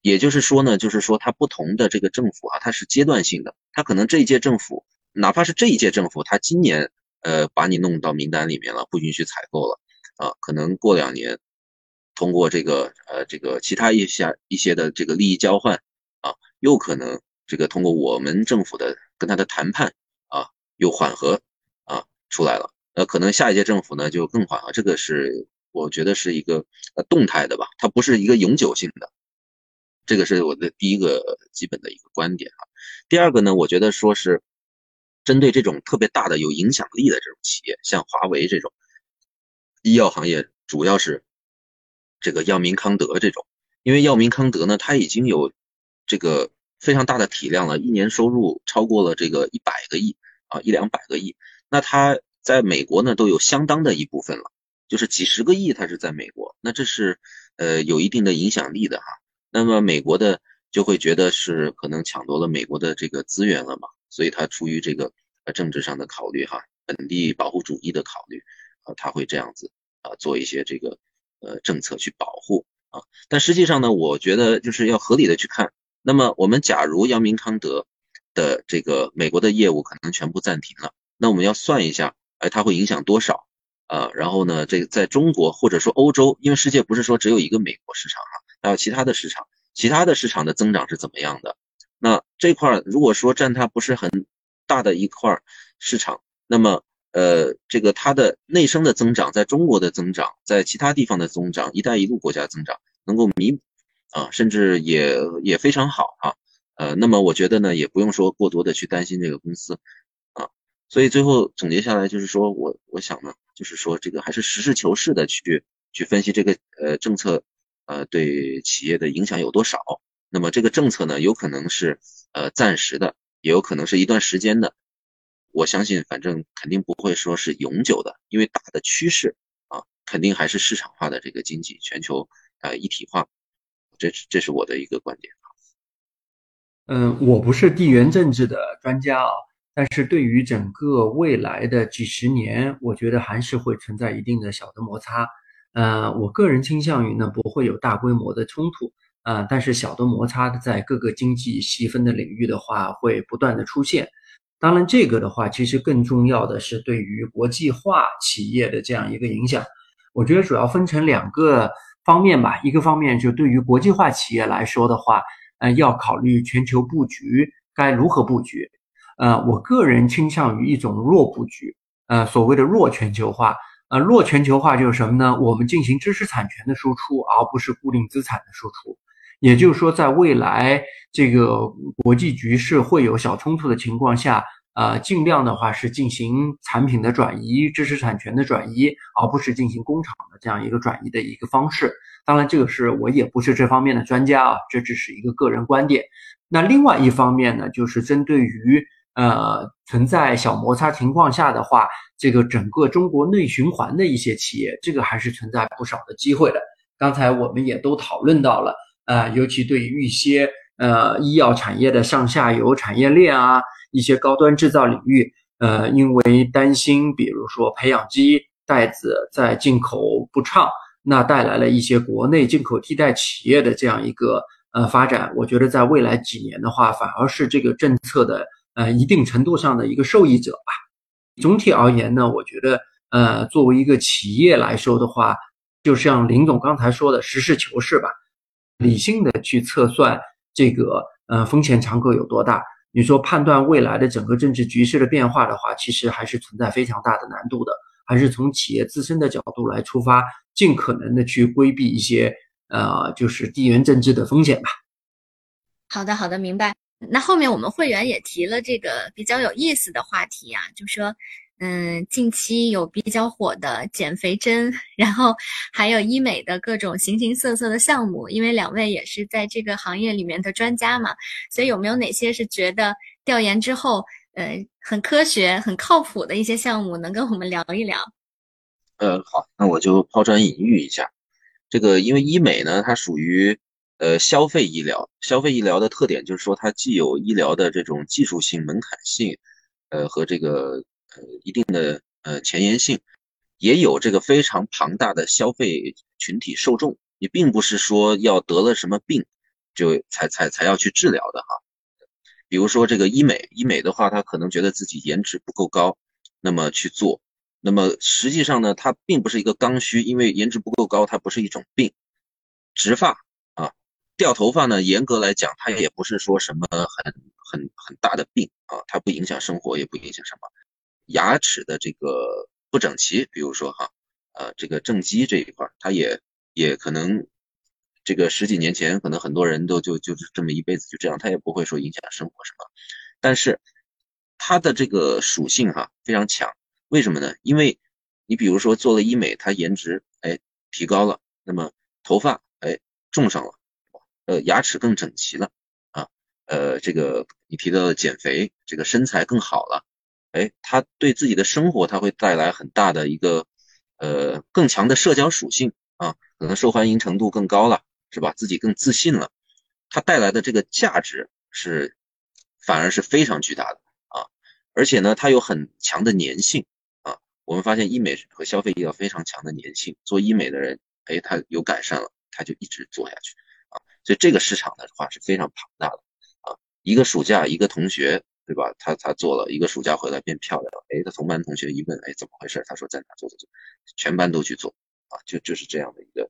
也就是说呢，就是说它不同的这个政府啊，它是阶段性的，它可能这一届政府，哪怕是这一届政府，它今年呃把你弄到名单里面了，不允许采购了啊，可能过两年通过这个呃这个其他一些一些的这个利益交换又可能这个通过我们政府的跟他的谈判啊，又缓和啊出来了。呃，可能下一届政府呢就更缓和，这个是我觉得是一个呃动态的吧，它不是一个永久性的，这个是我的第一个基本的一个观点啊。第二个呢，我觉得说是针对这种特别大的有影响力的这种企业，像华为这种医药行业，主要是这个药明康德这种，因为药明康德呢，它已经有这个非常大的体量了，一年收入超过了这个一百个亿啊，一两百个亿。那它在美国呢都有相当的一部分了，就是几十个亿，它是在美国，那这是呃有一定的影响力的哈。那么美国的就会觉得是可能抢夺了美国的这个资源了嘛，所以他出于这个呃政治上的考虑哈，本地保护主义的考虑啊，他会这样子啊做一些这个呃政策去保护啊。但实际上呢，我觉得就是要合理的去看。那么我们假如阳明康德的这个美国的业务可能全部暂停了，那我们要算一下，哎，它会影响多少啊？然后呢，这个在中国或者说欧洲，因为世界不是说只有一个美国市场哈，还有其他的市场，其他的市场的增长是怎么样的？那这块如果说占它不是很大的一块市场，那么呃，这个它的内生的增长，在中国的增长，在其他地方的增长，一带一路国家增长能够弥。啊，甚至也也非常好啊，呃，那么我觉得呢，也不用说过多的去担心这个公司，啊，所以最后总结下来就是说我我想呢，就是说这个还是实事求是的去去分析这个呃政策，呃对企业的影响有多少，那么这个政策呢，有可能是呃暂时的，也有可能是一段时间的，我相信反正肯定不会说是永久的，因为大的趋势啊，肯定还是市场化的这个经济，全球呃一体化。这是这是我的一个观点啊。嗯，我不是地缘政治的专家啊，但是对于整个未来的几十年，我觉得还是会存在一定的小的摩擦。呃，我个人倾向于呢，不会有大规模的冲突啊，但是小的摩擦在各个经济细分的领域的话，会不断的出现。当然，这个的话，其实更重要的是对于国际化企业的这样一个影响。我觉得主要分成两个。方面吧，一个方面就对于国际化企业来说的话，呃，要考虑全球布局该如何布局。呃，我个人倾向于一种弱布局，呃，所谓的弱全球化。呃，弱全球化就是什么呢？我们进行知识产权的输出，而不是固定资产的输出。也就是说，在未来这个国际局势会有小冲突的情况下。呃，尽量的话是进行产品的转移、知识产权的转移，而不是进行工厂的这样一个转移的一个方式。当然，这个是我也不是这方面的专家啊，这只是一个个人观点。那另外一方面呢，就是针对于呃存在小摩擦情况下的话，这个整个中国内循环的一些企业，这个还是存在不少的机会的。刚才我们也都讨论到了，呃，尤其对于一些呃医药产业的上下游产业链啊。一些高端制造领域，呃，因为担心，比如说培养基袋子在进口不畅，那带来了一些国内进口替代企业的这样一个呃发展。我觉得在未来几年的话，反而是这个政策的呃一定程度上的一个受益者吧。总体而言呢，我觉得呃作为一个企业来说的话，就像林总刚才说的，实事求是吧，理性的去测算这个呃风险敞口有多大。你说判断未来的整个政治局势的变化的话，其实还是存在非常大的难度的，还是从企业自身的角度来出发，尽可能的去规避一些呃，就是地缘政治的风险吧。好的，好的，明白。那后面我们会员也提了这个比较有意思的话题啊，就说。嗯，近期有比较火的减肥针，然后还有医美的各种形形色色的项目。因为两位也是在这个行业里面的专家嘛，所以有没有哪些是觉得调研之后，呃，很科学、很靠谱的一些项目，能跟我们聊一聊？呃，好，那我就抛砖引玉一下。这个因为医美呢，它属于呃消费医疗，消费医疗的特点就是说，它既有医疗的这种技术性、门槛性，呃和这个。呃，一定的呃前沿性，也有这个非常庞大的消费群体受众。你并不是说要得了什么病，就才才才要去治疗的哈。比如说这个医美，医美的话，他可能觉得自己颜值不够高，那么去做。那么实际上呢，它并不是一个刚需，因为颜值不够高，它不是一种病。植发啊，掉头发呢，严格来讲，它也不是说什么很很很大的病啊，它不影响生活，也不影响什么。牙齿的这个不整齐，比如说哈，呃，这个正畸这一块，它也也可能，这个十几年前可能很多人都就就是这么一辈子就这样，它也不会说影响生活什么。但是它的这个属性哈非常强，为什么呢？因为你比如说做了医美，它颜值哎提高了，那么头发哎种上了，呃牙齿更整齐了啊，呃，这个你提到的减肥，这个身材更好了，哎，他对自己的生活他会带来很大的一个呃更强的社交属性啊，可能受欢迎程度更高了，是吧？自己更自信了，他带来的这个价值是反而是非常巨大的啊，而且呢，它有很强的粘性啊。我们发现医美和消费医疗非常强的粘性，做医美的人，哎，他有改善了，他就一直做下去啊，所以这个市场的话是非常庞大的啊。一个暑假，一个同学，对吧？他他做了一个暑假回来变漂亮了，哎，他同班同学一问，哎，怎么回事？他说在哪做做做，全班都去做，啊，就就是这样的一个，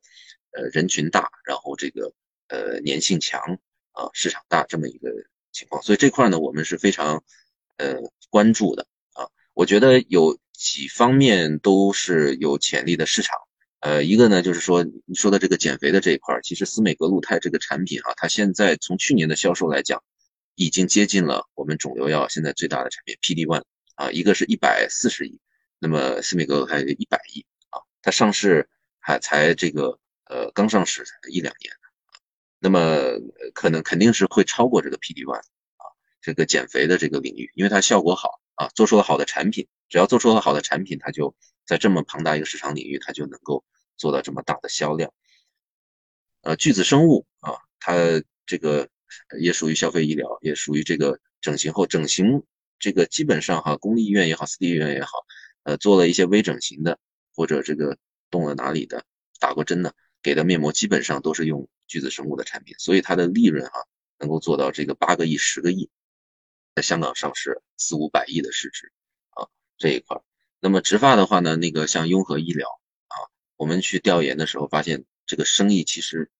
呃，人群大，然后这个呃粘性强，啊，市场大这么一个情况，所以这块呢，我们是非常呃关注的，啊，我觉得有几方面都是有潜力的市场，呃，一个呢就是说你说的这个减肥的这一块，其实斯美格鲁肽这个产品啊，它现在从去年的销售来讲。已经接近了我们肿瘤药现在最大的产品 PD One 啊，一个是一百四十亿，那么斯美格还有一百亿啊，它上市还才这个呃刚上市一两年，那么可能肯定是会超过这个 PD One 啊，这个减肥的这个领域，因为它效果好啊，做出了好的产品，只要做出了好的产品，它就在这么庞大一个市场领域，它就能够做到这么大的销量。呃，巨子生物啊，它这个。也属于消费医疗，也属于这个整形后整形这个基本上哈，公立医院也好，私立医院也好，呃，做了一些微整形的或者这个动了哪里的，打过针的，给的面膜基本上都是用巨子生物的产品，所以它的利润哈能够做到这个八个亿、十个亿，在香港上市四五百亿的市值啊这一块。那么植发的话呢，那个像雍和医疗啊，我们去调研的时候发现这个生意其实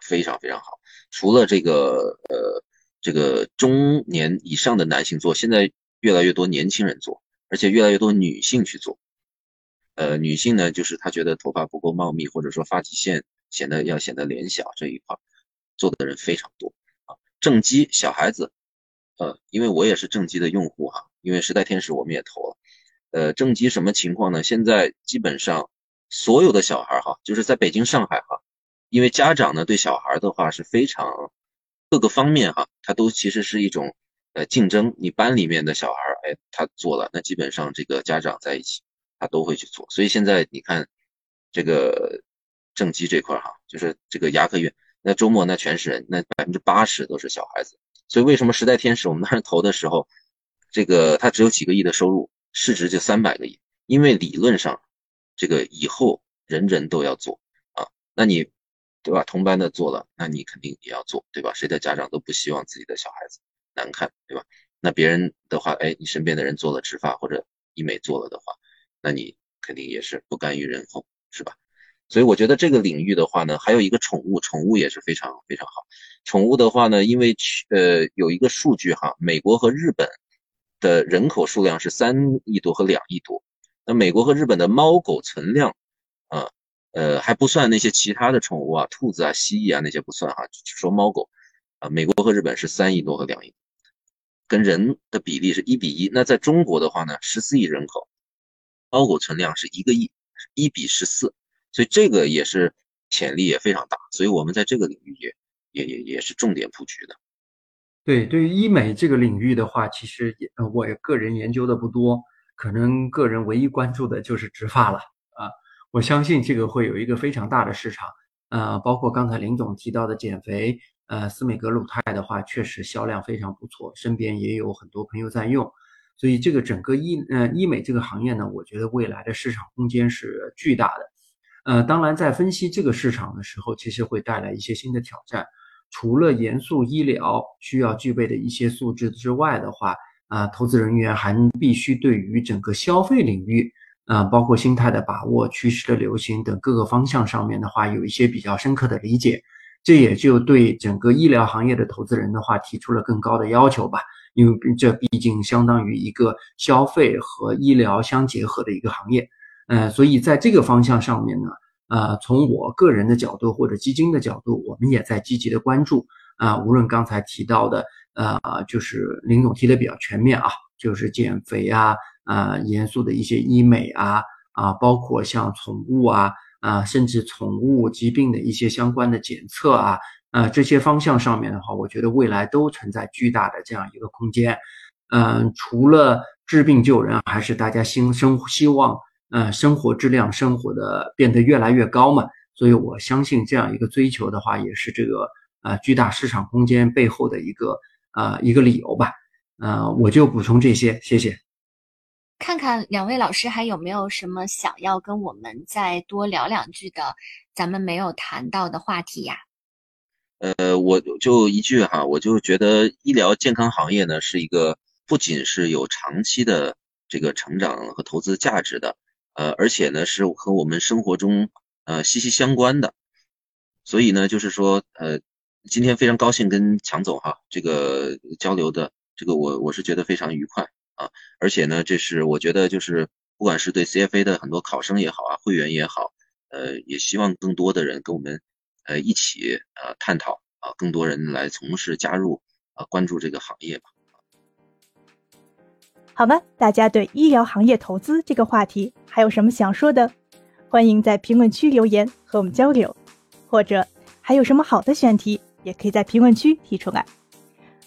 非常非常好。除了这个呃，这个中年以上的男性做，现在越来越多年轻人做，而且越来越多女性去做。呃，女性呢，就是她觉得头发不够茂密，或者说发际线显得要显得脸小这一块，做的人非常多啊。正畸小孩子，呃，因为我也是正畸的用户哈，因为时代天使我们也投了。呃，正畸什么情况呢？现在基本上所有的小孩哈，就是在北京、上海哈。因为家长呢对小孩的话是非常各个方面哈，他都其实是一种呃竞争。你班里面的小孩，哎，他做了，那基本上这个家长在一起，他都会去做。所以现在你看这个正畸这块哈，就是这个牙科院，那周末那全是人，那百分之八十都是小孩子。所以为什么时代天使我们当时投的时候，这个他只有几个亿的收入，市值就三百个亿？因为理论上这个以后人人都要做啊，那你。对吧？同班的做了，那你肯定也要做，对吧？谁的家长都不希望自己的小孩子难看，对吧？那别人的话，哎，你身边的人做了植发或者医美做了的话，那你肯定也是不甘于人后，是吧？所以我觉得这个领域的话呢，还有一个宠物，宠物也是非常非常好。宠物的话呢，因为去呃有一个数据哈，美国和日本的人口数量是三亿多和两亿多，那美国和日本的猫狗存量啊。呃还不算那些其他的宠物啊，兔子啊、蜥蜴啊那些不算哈，只说猫狗啊。美国和日本是三亿多和两亿，跟人的比例是一比一。那在中国的话呢，十四亿人口，猫狗存量是一个亿，一比十四，所以这个也是潜力也非常大。所以我们在这个领域也也也也是重点布局的。对，对于医美这个领域的话，其实也，我个人研究的不多，可能个人唯一关注的就是植发了。我相信这个会有一个非常大的市场，呃，包括刚才林总提到的减肥，呃，斯美格鲁肽的话，确实销量非常不错，身边也有很多朋友在用，所以这个整个医呃医美这个行业呢，我觉得未来的市场空间是巨大的，呃，当然在分析这个市场的时候，其实会带来一些新的挑战，除了严肃医疗需要具备的一些素质之外的话，啊，投资人员还必须对于整个消费领域。啊，包括心态的把握、趋势的流行等各个方向上面的话，有一些比较深刻的理解，这也就对整个医疗行业的投资人的话提出了更高的要求吧。因为这毕竟相当于一个消费和医疗相结合的一个行业，呃，所以在这个方向上面呢，呃，从我个人的角度或者基金的角度，我们也在积极的关注啊。无论刚才提到的，呃，就是林总提的比较全面啊，就是减肥啊。啊，严肃的一些医美啊啊，包括像宠物啊啊，甚至宠物疾病的一些相关的检测啊，呃，这些方向上面的话，我觉得未来都存在巨大的这样一个空间。嗯，除了治病救人，还是大家心生希望，呃，生活质量生活的变得越来越高嘛。所以我相信这样一个追求的话，也是这个呃巨大市场空间背后的一个呃一个理由吧。呃，我就补充这些，谢谢。看看两位老师还有没有什么想要跟我们再多聊两句的，咱们没有谈到的话题呀？呃，我就一句哈，我就觉得医疗健康行业呢是一个不仅是有长期的这个成长和投资价值的，呃，而且呢是和我们生活中呃息息相关的。所以呢，就是说，呃，今天非常高兴跟强总哈这个交流的，这个我我是觉得非常愉快。啊，而且呢，这是我觉得就是不管是对 CFA 的很多考生也好啊，会员也好，呃，也希望更多的人跟我们呃一起呃探讨啊，更多人来从事加入啊，关注这个行业吧。好吧？大家对医疗行业投资这个话题还有什么想说的？欢迎在评论区留言和我们交流，或者还有什么好的选题，也可以在评论区提出来。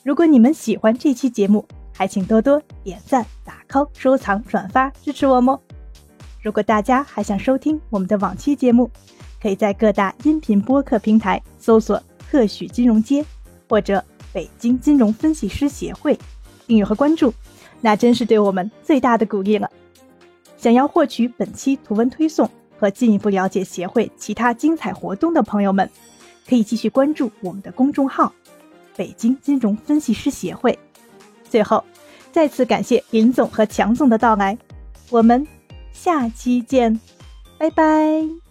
如果你们喜欢这期节目，还请多多点赞、打 call、收藏、转发支持我们。如果大家还想收听我们的往期节目，可以在各大音频播客平台搜索“特许金融街”或者“北京金融分析师协会”，订阅和关注，那真是对我们最大的鼓励了。想要获取本期图文推送和进一步了解协会其他精彩活动的朋友们，可以继续关注我们的公众号“北京金融分析师协会”。最后，再次感谢林总和强总的到来，我们下期见，拜拜。